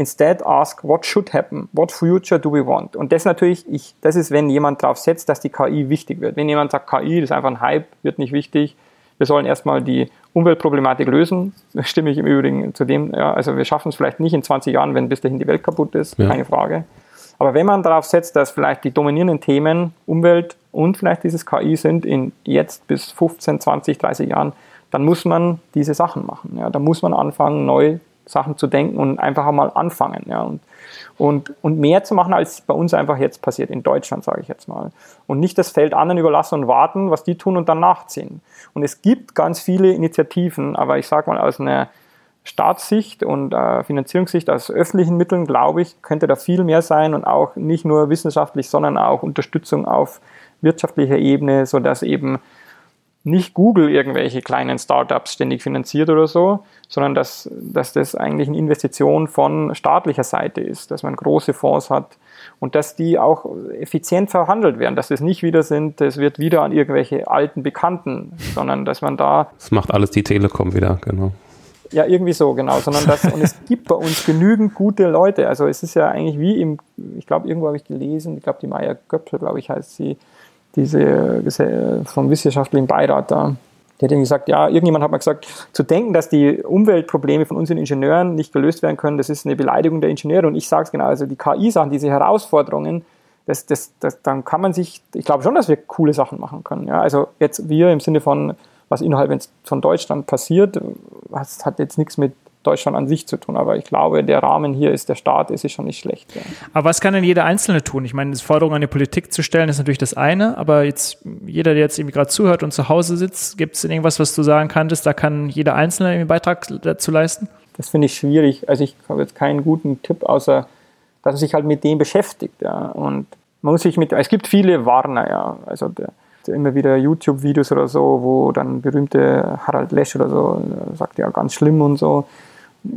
Speaker 3: Instead ask what should happen, what future do we want? Und das natürlich, ich, das ist, wenn jemand darauf setzt, dass die KI wichtig wird. Wenn jemand sagt, KI das ist einfach ein Hype, wird nicht wichtig, wir sollen erstmal die Umweltproblematik lösen, [LAUGHS] stimme ich im Übrigen zu dem, ja, also wir schaffen es vielleicht nicht in 20 Jahren, wenn bis dahin die Welt kaputt ist, ja. keine Frage. Aber wenn man darauf setzt, dass vielleicht die dominierenden Themen Umwelt und vielleicht dieses KI sind in jetzt bis 15, 20, 30 Jahren, dann muss man diese Sachen machen. Ja. Da muss man anfangen, neu Sachen zu denken und einfach einmal anfangen. Ja, und, und, und mehr zu machen, als bei uns einfach jetzt passiert, in Deutschland, sage ich jetzt mal. Und nicht das Feld anderen überlassen und warten, was die tun und dann nachziehen. Und es gibt ganz viele Initiativen, aber ich sage mal aus einer Staatssicht und äh, Finanzierungssicht aus öffentlichen Mitteln, glaube ich, könnte da viel mehr sein und auch nicht nur wissenschaftlich, sondern auch Unterstützung auf wirtschaftlicher Ebene, sodass eben nicht Google irgendwelche kleinen Startups ständig finanziert oder so, sondern dass, dass das eigentlich eine Investition von staatlicher Seite ist, dass man große Fonds hat und dass die auch effizient verhandelt werden, dass es nicht wieder sind, es wird wieder an irgendwelche alten Bekannten, sondern dass man da.
Speaker 1: Das macht alles die Telekom wieder, genau.
Speaker 3: Ja, irgendwie so, genau. Sondern das, und es gibt bei uns genügend gute Leute. Also es ist ja eigentlich wie im, ich glaube, irgendwo habe ich gelesen, ich glaube, die Maya Göppel, glaube ich, heißt sie, diese vom wissenschaftlichen Beirat da. Der hat gesagt, ja, irgendjemand hat mal gesagt, zu denken, dass die Umweltprobleme von unseren Ingenieuren nicht gelöst werden können, das ist eine Beleidigung der Ingenieure. Und ich sage es genau, also die KI-Sachen, diese Herausforderungen, das, das, das, dann kann man sich, ich glaube schon, dass wir coole Sachen machen können. Ja? Also jetzt wir im Sinne von, was innerhalb von Deutschland passiert, das hat jetzt nichts mit Deutschland an sich zu tun. Aber ich glaube, der Rahmen hier ist der Staat, ist schon nicht schlecht. Ja.
Speaker 2: Aber was kann denn jeder Einzelne tun? Ich meine, Forderung an die Politik zu stellen, ist natürlich das eine, aber jetzt jeder, der jetzt irgendwie gerade zuhört und zu Hause sitzt, gibt es irgendwas, was du sagen kannst, da kann jeder Einzelne einen Beitrag dazu leisten?
Speaker 3: Das finde ich schwierig. Also ich habe jetzt keinen guten Tipp, außer dass man sich halt mit dem beschäftigt. Ja. Und man muss sich mit, es gibt viele Warner, ja. Also der, immer wieder YouTube-Videos oder so, wo dann berühmte Harald Lesch oder so sagt, ja, ganz schlimm und so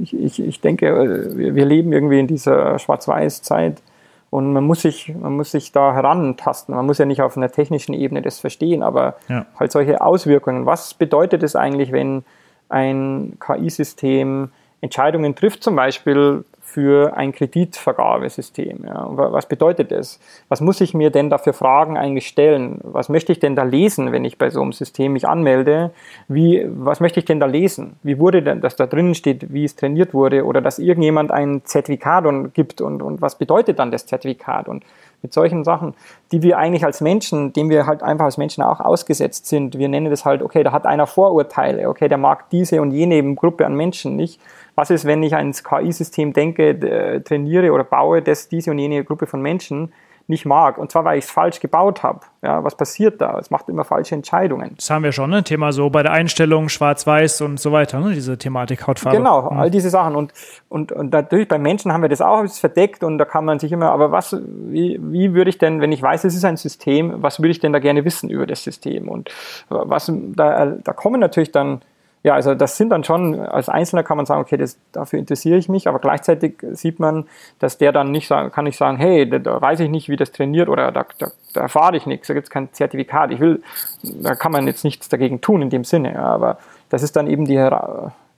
Speaker 3: ich, ich, ich denke, wir leben irgendwie in dieser Schwarz-Weiß-Zeit und man muss, sich, man muss sich da herantasten. Man muss ja nicht auf einer technischen Ebene das verstehen, aber ja. halt solche Auswirkungen. Was bedeutet es eigentlich, wenn ein KI-System Entscheidungen trifft, zum Beispiel für ein Kreditvergabesystem. Ja. Was bedeutet das? Was muss ich mir denn da für Fragen eigentlich stellen? Was möchte ich denn da lesen, wenn ich bei so einem System mich anmelde? Wie, was möchte ich denn da lesen? Wie wurde denn, dass da drinnen steht, wie es trainiert wurde oder dass irgendjemand ein Zertifikat und, gibt und, und was bedeutet dann das Zertifikat? Und mit solchen Sachen, die wir eigentlich als Menschen, dem wir halt einfach als Menschen auch ausgesetzt sind. Wir nennen das halt, okay, da hat einer Vorurteile, okay, der mag diese und jene Gruppe an Menschen nicht. Was ist, wenn ich ans KI-System denke, trainiere oder baue, das diese und jene Gruppe von Menschen nicht mag. Und zwar, weil ich es falsch gebaut habe. Ja, was passiert da? Es macht immer falsche Entscheidungen.
Speaker 2: Das haben wir schon, ne? Thema so bei der Einstellung, schwarz-weiß und so weiter, ne? diese Thematik Hautfarbe.
Speaker 3: Genau, mhm. all diese Sachen. Und, und, und natürlich bei Menschen haben wir das auch ist verdeckt und da kann man sich immer, aber was, wie, wie würde ich denn, wenn ich weiß, es ist ein System, was würde ich denn da gerne wissen über das System? Und was, da, da kommen natürlich dann ja, also das sind dann schon, als Einzelner kann man sagen, okay, das, dafür interessiere ich mich, aber gleichzeitig sieht man, dass der dann nicht sagen, kann nicht sagen, hey, da, da weiß ich nicht, wie das trainiert oder da, da, da erfahre ich nichts, da gibt es kein Zertifikat. Ich will, da kann man jetzt nichts dagegen tun in dem Sinne, ja, aber das ist dann eben die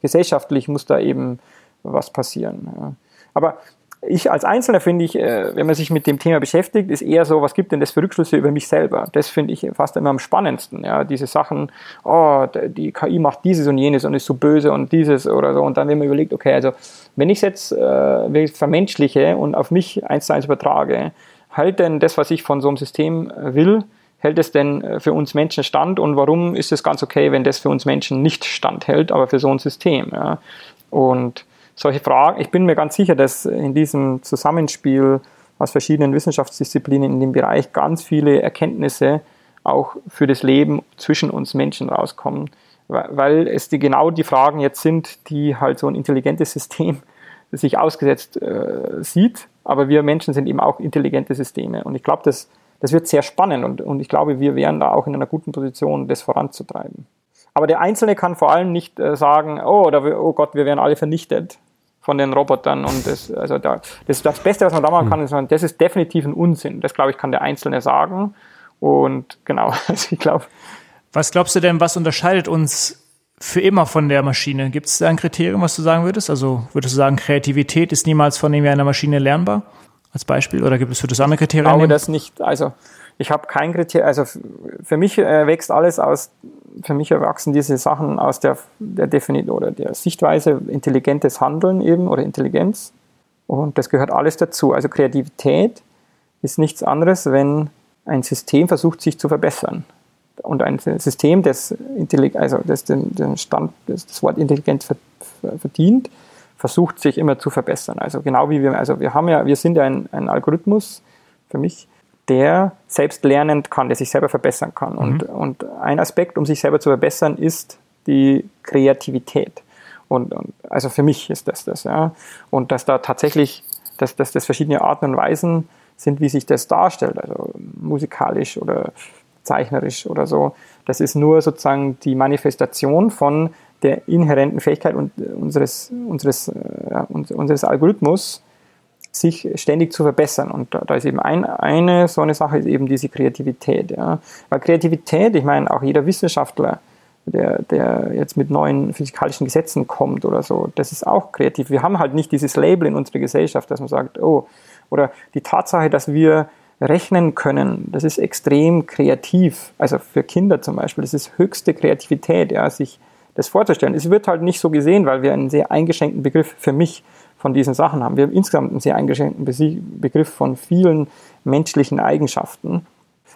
Speaker 3: gesellschaftlich muss da eben was passieren. Ja. Aber ich als Einzelner finde ich, äh, wenn man sich mit dem Thema beschäftigt, ist eher so, was gibt denn das für Rückschlüsse über mich selber? Das finde ich fast immer am spannendsten. Ja, diese Sachen, oh, die KI macht dieses und jenes und ist so böse und dieses oder so. Und dann, wenn man überlegt, okay, also wenn ich es jetzt äh, vermenschliche und auf mich eins zu eins übertrage, hält denn das, was ich von so einem System äh, will, hält es denn äh, für uns Menschen stand und warum ist es ganz okay, wenn das für uns Menschen nicht standhält, aber für so ein System? Ja? Und solche Fragen. Ich bin mir ganz sicher, dass in diesem Zusammenspiel aus verschiedenen Wissenschaftsdisziplinen in dem Bereich ganz viele Erkenntnisse auch für das Leben zwischen uns Menschen rauskommen, weil es die, genau die Fragen jetzt sind, die halt so ein intelligentes System [LAUGHS] sich ausgesetzt äh, sieht. Aber wir Menschen sind eben auch intelligente Systeme. Und ich glaube, das, das wird sehr spannend und, und ich glaube, wir wären da auch in einer guten Position, das voranzutreiben. Aber der Einzelne kann vor allem nicht äh, sagen, oh, oder, oh Gott, wir werden alle vernichtet, von den Robotern. Und das, also da, das, das Beste, was man da machen kann, ist, das ist definitiv ein Unsinn. Das, glaube ich, kann der Einzelne sagen. Und genau, [LAUGHS] also ich glaube.
Speaker 2: Was glaubst du denn, was unterscheidet uns für immer von der Maschine? Gibt es da ein Kriterium, was du sagen würdest? Also würdest du sagen, Kreativität ist niemals von einer Maschine lernbar? Als Beispiel? Oder gibt es für das andere Kriterien?
Speaker 3: Ich glaube das nicht. Also ich habe kein Kriterium. Also für mich äh, wächst alles aus für mich erwachsen diese Sachen aus der, der Definition oder der Sichtweise intelligentes Handeln eben oder Intelligenz. Und das gehört alles dazu. Also Kreativität ist nichts anderes, wenn ein System versucht, sich zu verbessern. Und ein System, das, also das den, den Stand, das, das Wort Intelligenz verdient, versucht sich immer zu verbessern. Also genau wie wir, also wir haben ja, wir sind ja ein, ein Algorithmus für mich, der selbst lernend kann, der sich selber verbessern kann. Mhm. Und, und ein Aspekt, um sich selber zu verbessern, ist die Kreativität. Und, und, also für mich ist das das, ja. Und dass da tatsächlich, dass, dass das verschiedene Arten und Weisen sind, wie sich das darstellt, also musikalisch oder zeichnerisch oder so. Das ist nur sozusagen die Manifestation von der inhärenten Fähigkeit unseres, unseres, äh, unseres Algorithmus, sich ständig zu verbessern. Und da, da ist eben ein, eine so eine Sache ist eben diese Kreativität. Ja. Weil Kreativität, ich meine, auch jeder Wissenschaftler, der, der jetzt mit neuen physikalischen Gesetzen kommt oder so, das ist auch kreativ. Wir haben halt nicht dieses Label in unserer Gesellschaft, dass man sagt, oh, oder die Tatsache, dass wir rechnen können, das ist extrem kreativ. Also für Kinder zum Beispiel, das ist höchste Kreativität, ja, sich das vorzustellen. Es wird halt nicht so gesehen, weil wir einen sehr eingeschränkten Begriff für mich von diesen Sachen haben. Wir haben insgesamt einen sehr eingeschränkten Begriff von vielen menschlichen Eigenschaften.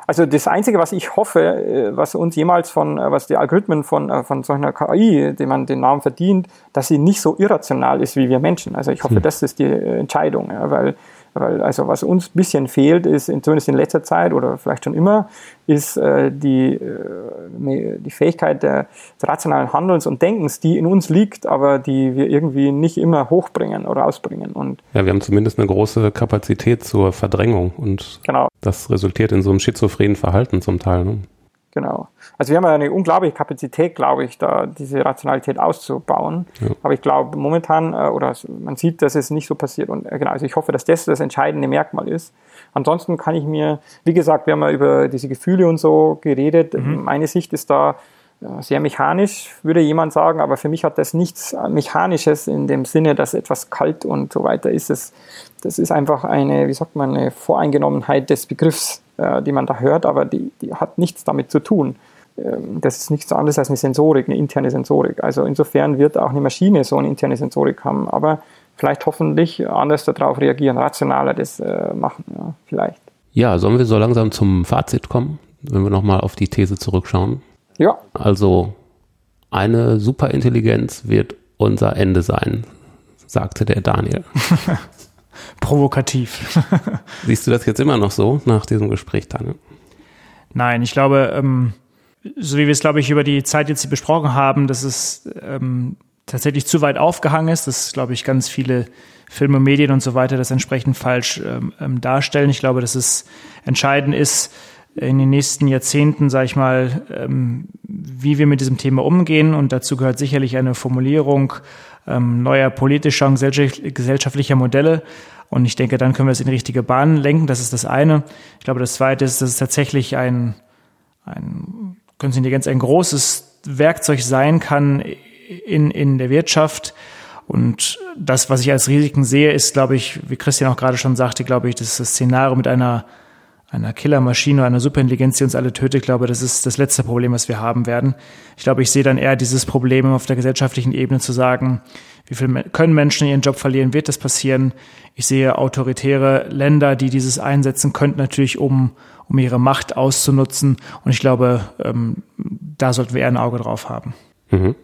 Speaker 3: Also das Einzige, was ich hoffe, äh, was uns jemals von, äh, was die Algorithmen von, äh, von solcher KI, die man den Namen verdient, dass sie nicht so irrational ist wie wir Menschen. Also ich hoffe, hm. das ist die Entscheidung, ja, weil weil also was uns ein bisschen fehlt, ist zumindest in letzter Zeit oder vielleicht schon immer, ist äh, die, äh, die Fähigkeit des rationalen Handelns und Denkens, die in uns liegt, aber die wir irgendwie nicht immer hochbringen oder ausbringen. Und
Speaker 1: ja, wir haben zumindest eine große Kapazität zur Verdrängung und genau. das resultiert in so einem schizophrenen Verhalten zum Teil. Ne?
Speaker 3: Genau. Also wir haben ja eine unglaubliche Kapazität, glaube ich, da diese Rationalität auszubauen. Ja. Aber ich glaube momentan, äh, oder man sieht, dass es nicht so passiert. Und äh, genau, also ich hoffe, dass das das entscheidende Merkmal ist. Ansonsten kann ich mir, wie gesagt, wir haben ja über diese Gefühle und so geredet. Mhm. Meine Sicht ist da, sehr mechanisch, würde jemand sagen, aber für mich hat das nichts Mechanisches in dem Sinne, dass etwas kalt und so weiter ist. Es, das ist einfach eine, wie sagt man, eine Voreingenommenheit des Begriffs, äh, die man da hört, aber die, die hat nichts damit zu tun. Ähm, das ist nichts anderes als eine Sensorik, eine interne Sensorik. Also insofern wird auch eine Maschine so eine interne Sensorik haben, aber vielleicht hoffentlich anders darauf reagieren, rationaler das äh, machen, ja, vielleicht.
Speaker 1: Ja, sollen wir so langsam zum Fazit kommen, wenn wir nochmal auf die These zurückschauen?
Speaker 3: Ja.
Speaker 1: Also eine Superintelligenz wird unser Ende sein, sagte der Daniel. [LAUGHS]
Speaker 2: Provokativ. [LAUGHS]
Speaker 1: Siehst du das jetzt immer noch so nach diesem Gespräch, Daniel?
Speaker 2: Nein, ich glaube, ähm, so wie wir es, glaube ich, über die Zeit jetzt besprochen haben, dass es ähm, tatsächlich zu weit aufgehangen ist, dass, glaube ich, ganz viele Filme, Medien und so weiter das entsprechend falsch ähm, ähm darstellen. Ich glaube, dass es entscheidend ist, in den nächsten Jahrzehnten, sage ich mal, ähm, wie wir mit diesem Thema umgehen. Und dazu gehört sicherlich eine Formulierung ähm, neuer politischer und gesellschaftlicher Modelle. Und ich denke, dann können wir es in die richtige Bahn lenken. Das ist das eine. Ich glaube, das zweite ist, dass es tatsächlich ein, ein Künstliche Intelligenz ein großes Werkzeug sein kann in, in der Wirtschaft. Und das, was ich als Risiken sehe, ist, glaube ich, wie Christian auch gerade schon sagte, glaube ich, das, das Szenario mit einer einer Killermaschine oder einer Superintelligenz, die uns alle tötet, glaube, das ist das letzte Problem, was wir haben werden. Ich glaube, ich sehe dann eher dieses Problem auf der gesellschaftlichen Ebene zu sagen, wie viel können Menschen ihren Job verlieren, wird das passieren? Ich sehe autoritäre Länder, die dieses einsetzen könnten, natürlich um, um ihre Macht auszunutzen. Und ich glaube, ähm, da sollten wir eher ein Auge drauf haben. Mhm.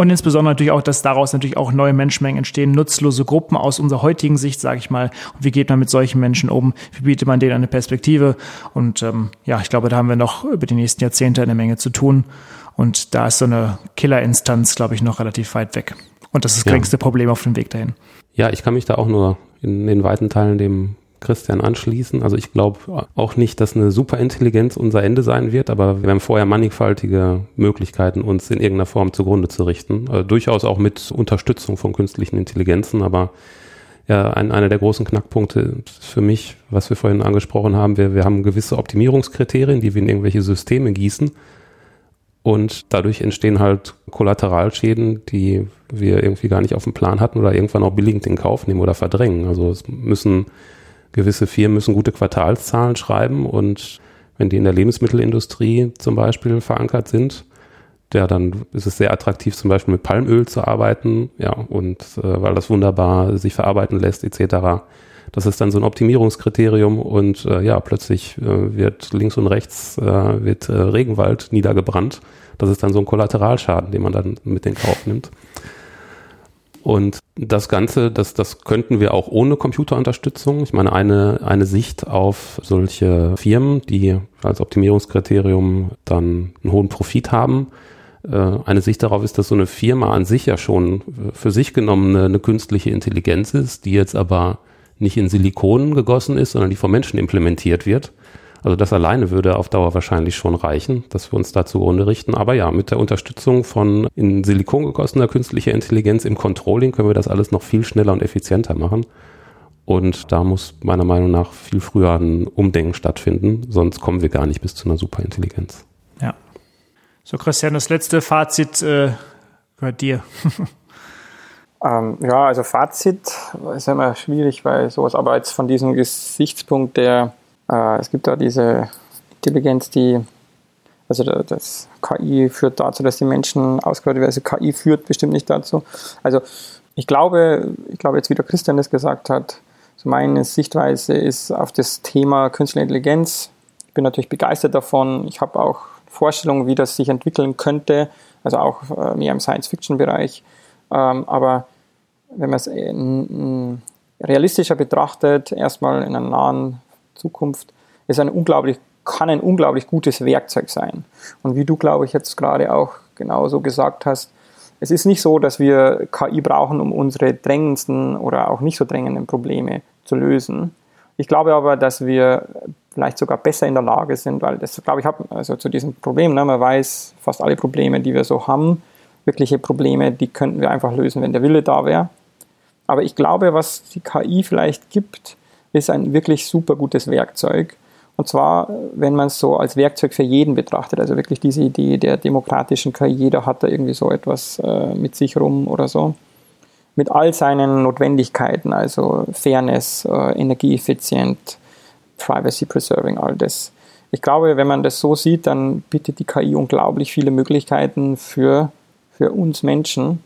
Speaker 2: Und insbesondere natürlich auch, dass daraus natürlich auch neue Menschenmengen entstehen, nutzlose Gruppen aus unserer heutigen Sicht, sage ich mal. Und wie geht man mit solchen Menschen um? Wie bietet man denen eine Perspektive? Und ähm, ja, ich glaube, da haben wir noch über die nächsten Jahrzehnte eine Menge zu tun. Und da ist so eine Killerinstanz, glaube ich, noch relativ weit weg. Und das ist das ja. geringste Problem auf dem Weg dahin.
Speaker 1: Ja, ich kann mich da auch nur in den weiten Teilen dem Christian anschließen. Also ich glaube auch nicht, dass eine Superintelligenz unser Ende sein wird, aber wir haben vorher mannigfaltige Möglichkeiten, uns in irgendeiner Form zugrunde zu richten. Also durchaus auch mit Unterstützung von künstlichen Intelligenzen, aber ja, ein, einer der großen Knackpunkte für mich, was wir vorhin angesprochen haben, wir, wir haben gewisse Optimierungskriterien, die wir in irgendwelche Systeme gießen. Und dadurch entstehen halt Kollateralschäden, die wir irgendwie gar nicht auf dem Plan hatten oder irgendwann auch billigend in Kauf nehmen oder verdrängen. Also es müssen gewisse Firmen müssen gute Quartalszahlen schreiben und wenn die in der Lebensmittelindustrie zum Beispiel verankert sind, ja, dann ist es sehr attraktiv, zum Beispiel mit Palmöl zu arbeiten, ja, und äh, weil das wunderbar sich verarbeiten lässt, etc. Das ist dann so ein Optimierungskriterium und äh, ja, plötzlich äh, wird links und rechts äh, wird äh, Regenwald niedergebrannt. Das ist dann so ein Kollateralschaden, den man dann mit in Kauf nimmt. Und das Ganze, das, das könnten wir auch ohne Computerunterstützung. Ich meine, eine, eine Sicht auf solche Firmen, die als Optimierungskriterium dann einen hohen Profit haben, äh, eine Sicht darauf ist, dass so eine Firma an sich ja schon für sich genommen eine, eine künstliche Intelligenz ist, die jetzt aber nicht in Silikon gegossen ist, sondern die vom Menschen implementiert wird. Also das alleine würde auf Dauer wahrscheinlich schon reichen, dass wir uns da zugrunde richten. Aber ja, mit der Unterstützung von in Silikon gegossener künstlicher Intelligenz im Controlling können wir das alles noch viel schneller und effizienter machen. Und da muss meiner Meinung nach viel früher ein Umdenken stattfinden, sonst kommen wir gar nicht bis zu einer Superintelligenz.
Speaker 2: Ja. So, Christian, das letzte Fazit äh, gehört dir. [LAUGHS]
Speaker 3: ähm, ja, also Fazit ist immer schwierig bei sowas, aber jetzt von diesem Gesichtspunkt der es gibt da diese Intelligenz, die, also das KI führt dazu, dass die Menschen ausgerottet werden. Also KI führt bestimmt nicht dazu. Also ich glaube, ich glaube jetzt, wie der Christian das gesagt hat, so meine Sichtweise ist auf das Thema künstliche Intelligenz. Ich bin natürlich begeistert davon. Ich habe auch Vorstellungen, wie das sich entwickeln könnte, also auch äh, mehr im Science-Fiction-Bereich. Ähm, aber wenn man es realistischer betrachtet, erstmal in einer nahen Zukunft, ist ein unglaublich, kann ein unglaublich gutes Werkzeug sein. Und wie du, glaube ich, jetzt gerade auch genauso gesagt hast, es ist nicht so, dass wir KI brauchen, um unsere drängendsten oder auch nicht so drängenden Probleme zu lösen. Ich glaube aber, dass wir vielleicht sogar besser in der Lage sind, weil das, glaube ich, habe also zu diesem Problem, ne, man weiß fast alle Probleme, die wir so haben, wirkliche Probleme, die könnten wir einfach lösen, wenn der Wille da wäre. Aber ich glaube, was die KI vielleicht gibt, ist ein wirklich super gutes Werkzeug. Und zwar, wenn man es so als Werkzeug für jeden betrachtet, also wirklich diese Idee der demokratischen KI, jeder hat da irgendwie so etwas äh, mit sich rum oder so. Mit all seinen Notwendigkeiten, also Fairness, äh, energieeffizient, Privacy Preserving, all das. Ich glaube, wenn man das so sieht, dann bietet die KI unglaublich viele Möglichkeiten für, für uns Menschen.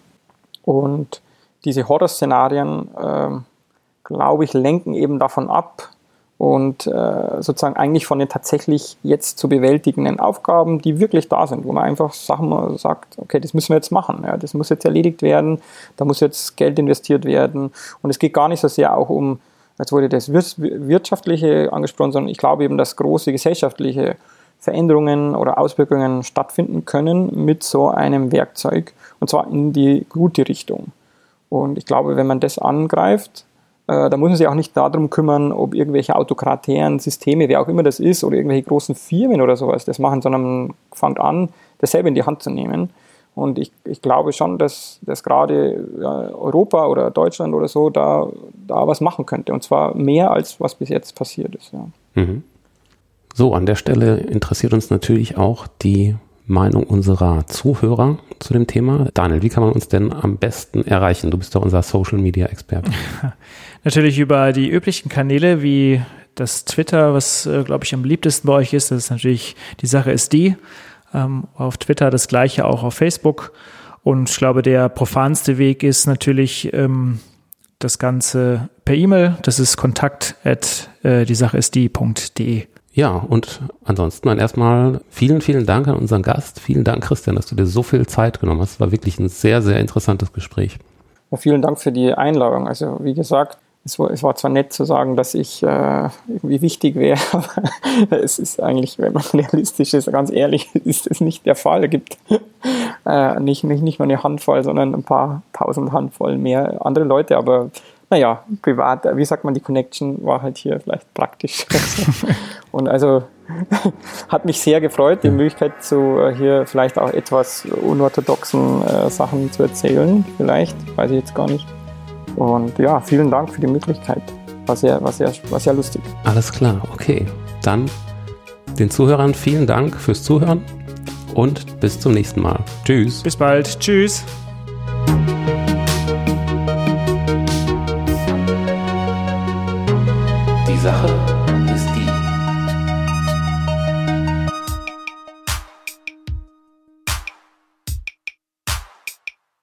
Speaker 3: Und diese Horrorszenarien, äh, glaube ich, lenken eben davon ab und äh, sozusagen eigentlich von den tatsächlich jetzt zu bewältigenden Aufgaben, die wirklich da sind, wo man einfach Sachen sagt, okay, das müssen wir jetzt machen, ja, das muss jetzt erledigt werden, da muss jetzt Geld investiert werden und es geht gar nicht so sehr auch um Jetzt wurde das Wirtschaftliche angesprochen, sondern ich glaube eben, dass große gesellschaftliche Veränderungen oder Auswirkungen stattfinden können mit so einem Werkzeug und zwar in die gute Richtung. Und ich glaube, wenn man das angreift, da muss man sich auch nicht darum kümmern, ob irgendwelche autokratären Systeme, wer auch immer das ist, oder irgendwelche großen Firmen oder sowas das machen, sondern man fängt an, das selber in die Hand zu nehmen und ich, ich glaube schon, dass, dass gerade Europa oder Deutschland oder so da, da was machen könnte. Und zwar mehr als was bis jetzt passiert ist. Ja. Mhm.
Speaker 1: So, an der Stelle interessiert uns natürlich auch die Meinung unserer Zuhörer zu dem Thema. Daniel, wie kann man uns denn am besten erreichen? Du bist doch unser Social Media Experte. [LAUGHS]
Speaker 2: Natürlich über die üblichen Kanäle wie das Twitter, was, äh, glaube ich, am beliebtesten bei euch ist. Das ist natürlich, die Sache ist die ähm, auf Twitter, das gleiche auch auf Facebook. Und ich glaube, der profanste Weg ist natürlich ähm, das Ganze per E-Mail. Das ist kontakt at äh, die Sache ist die.de.
Speaker 1: Ja, und ansonsten dann erstmal vielen, vielen Dank an unseren Gast. Vielen Dank, Christian, dass du dir so viel Zeit genommen hast. Es war wirklich ein sehr, sehr interessantes Gespräch.
Speaker 3: Ja, vielen Dank für die Einladung. Also, wie gesagt, es war, es war zwar nett zu sagen, dass ich äh, irgendwie wichtig wäre, [LAUGHS] aber es ist eigentlich, wenn man [LAUGHS] realistisch ist, ganz ehrlich, [LAUGHS] ist es nicht der Fall. Es gibt äh, nicht, nicht, nicht nur eine Handvoll, sondern ein paar tausend Handvoll mehr andere Leute, aber naja, privat, wie sagt man, die Connection war halt hier vielleicht praktisch. [LAUGHS] Und also [LAUGHS] hat mich sehr gefreut, die Möglichkeit zu äh, hier vielleicht auch etwas unorthodoxen äh, Sachen zu erzählen. Vielleicht, weiß ich jetzt gar nicht. Und ja, vielen Dank für die Möglichkeit. War sehr, war sehr, war sehr lustig.
Speaker 1: Alles klar, okay. Dann den Zuhörern vielen Dank fürs Zuhören und bis zum nächsten Mal. Tschüss.
Speaker 2: Bis bald. Tschüss. 在喝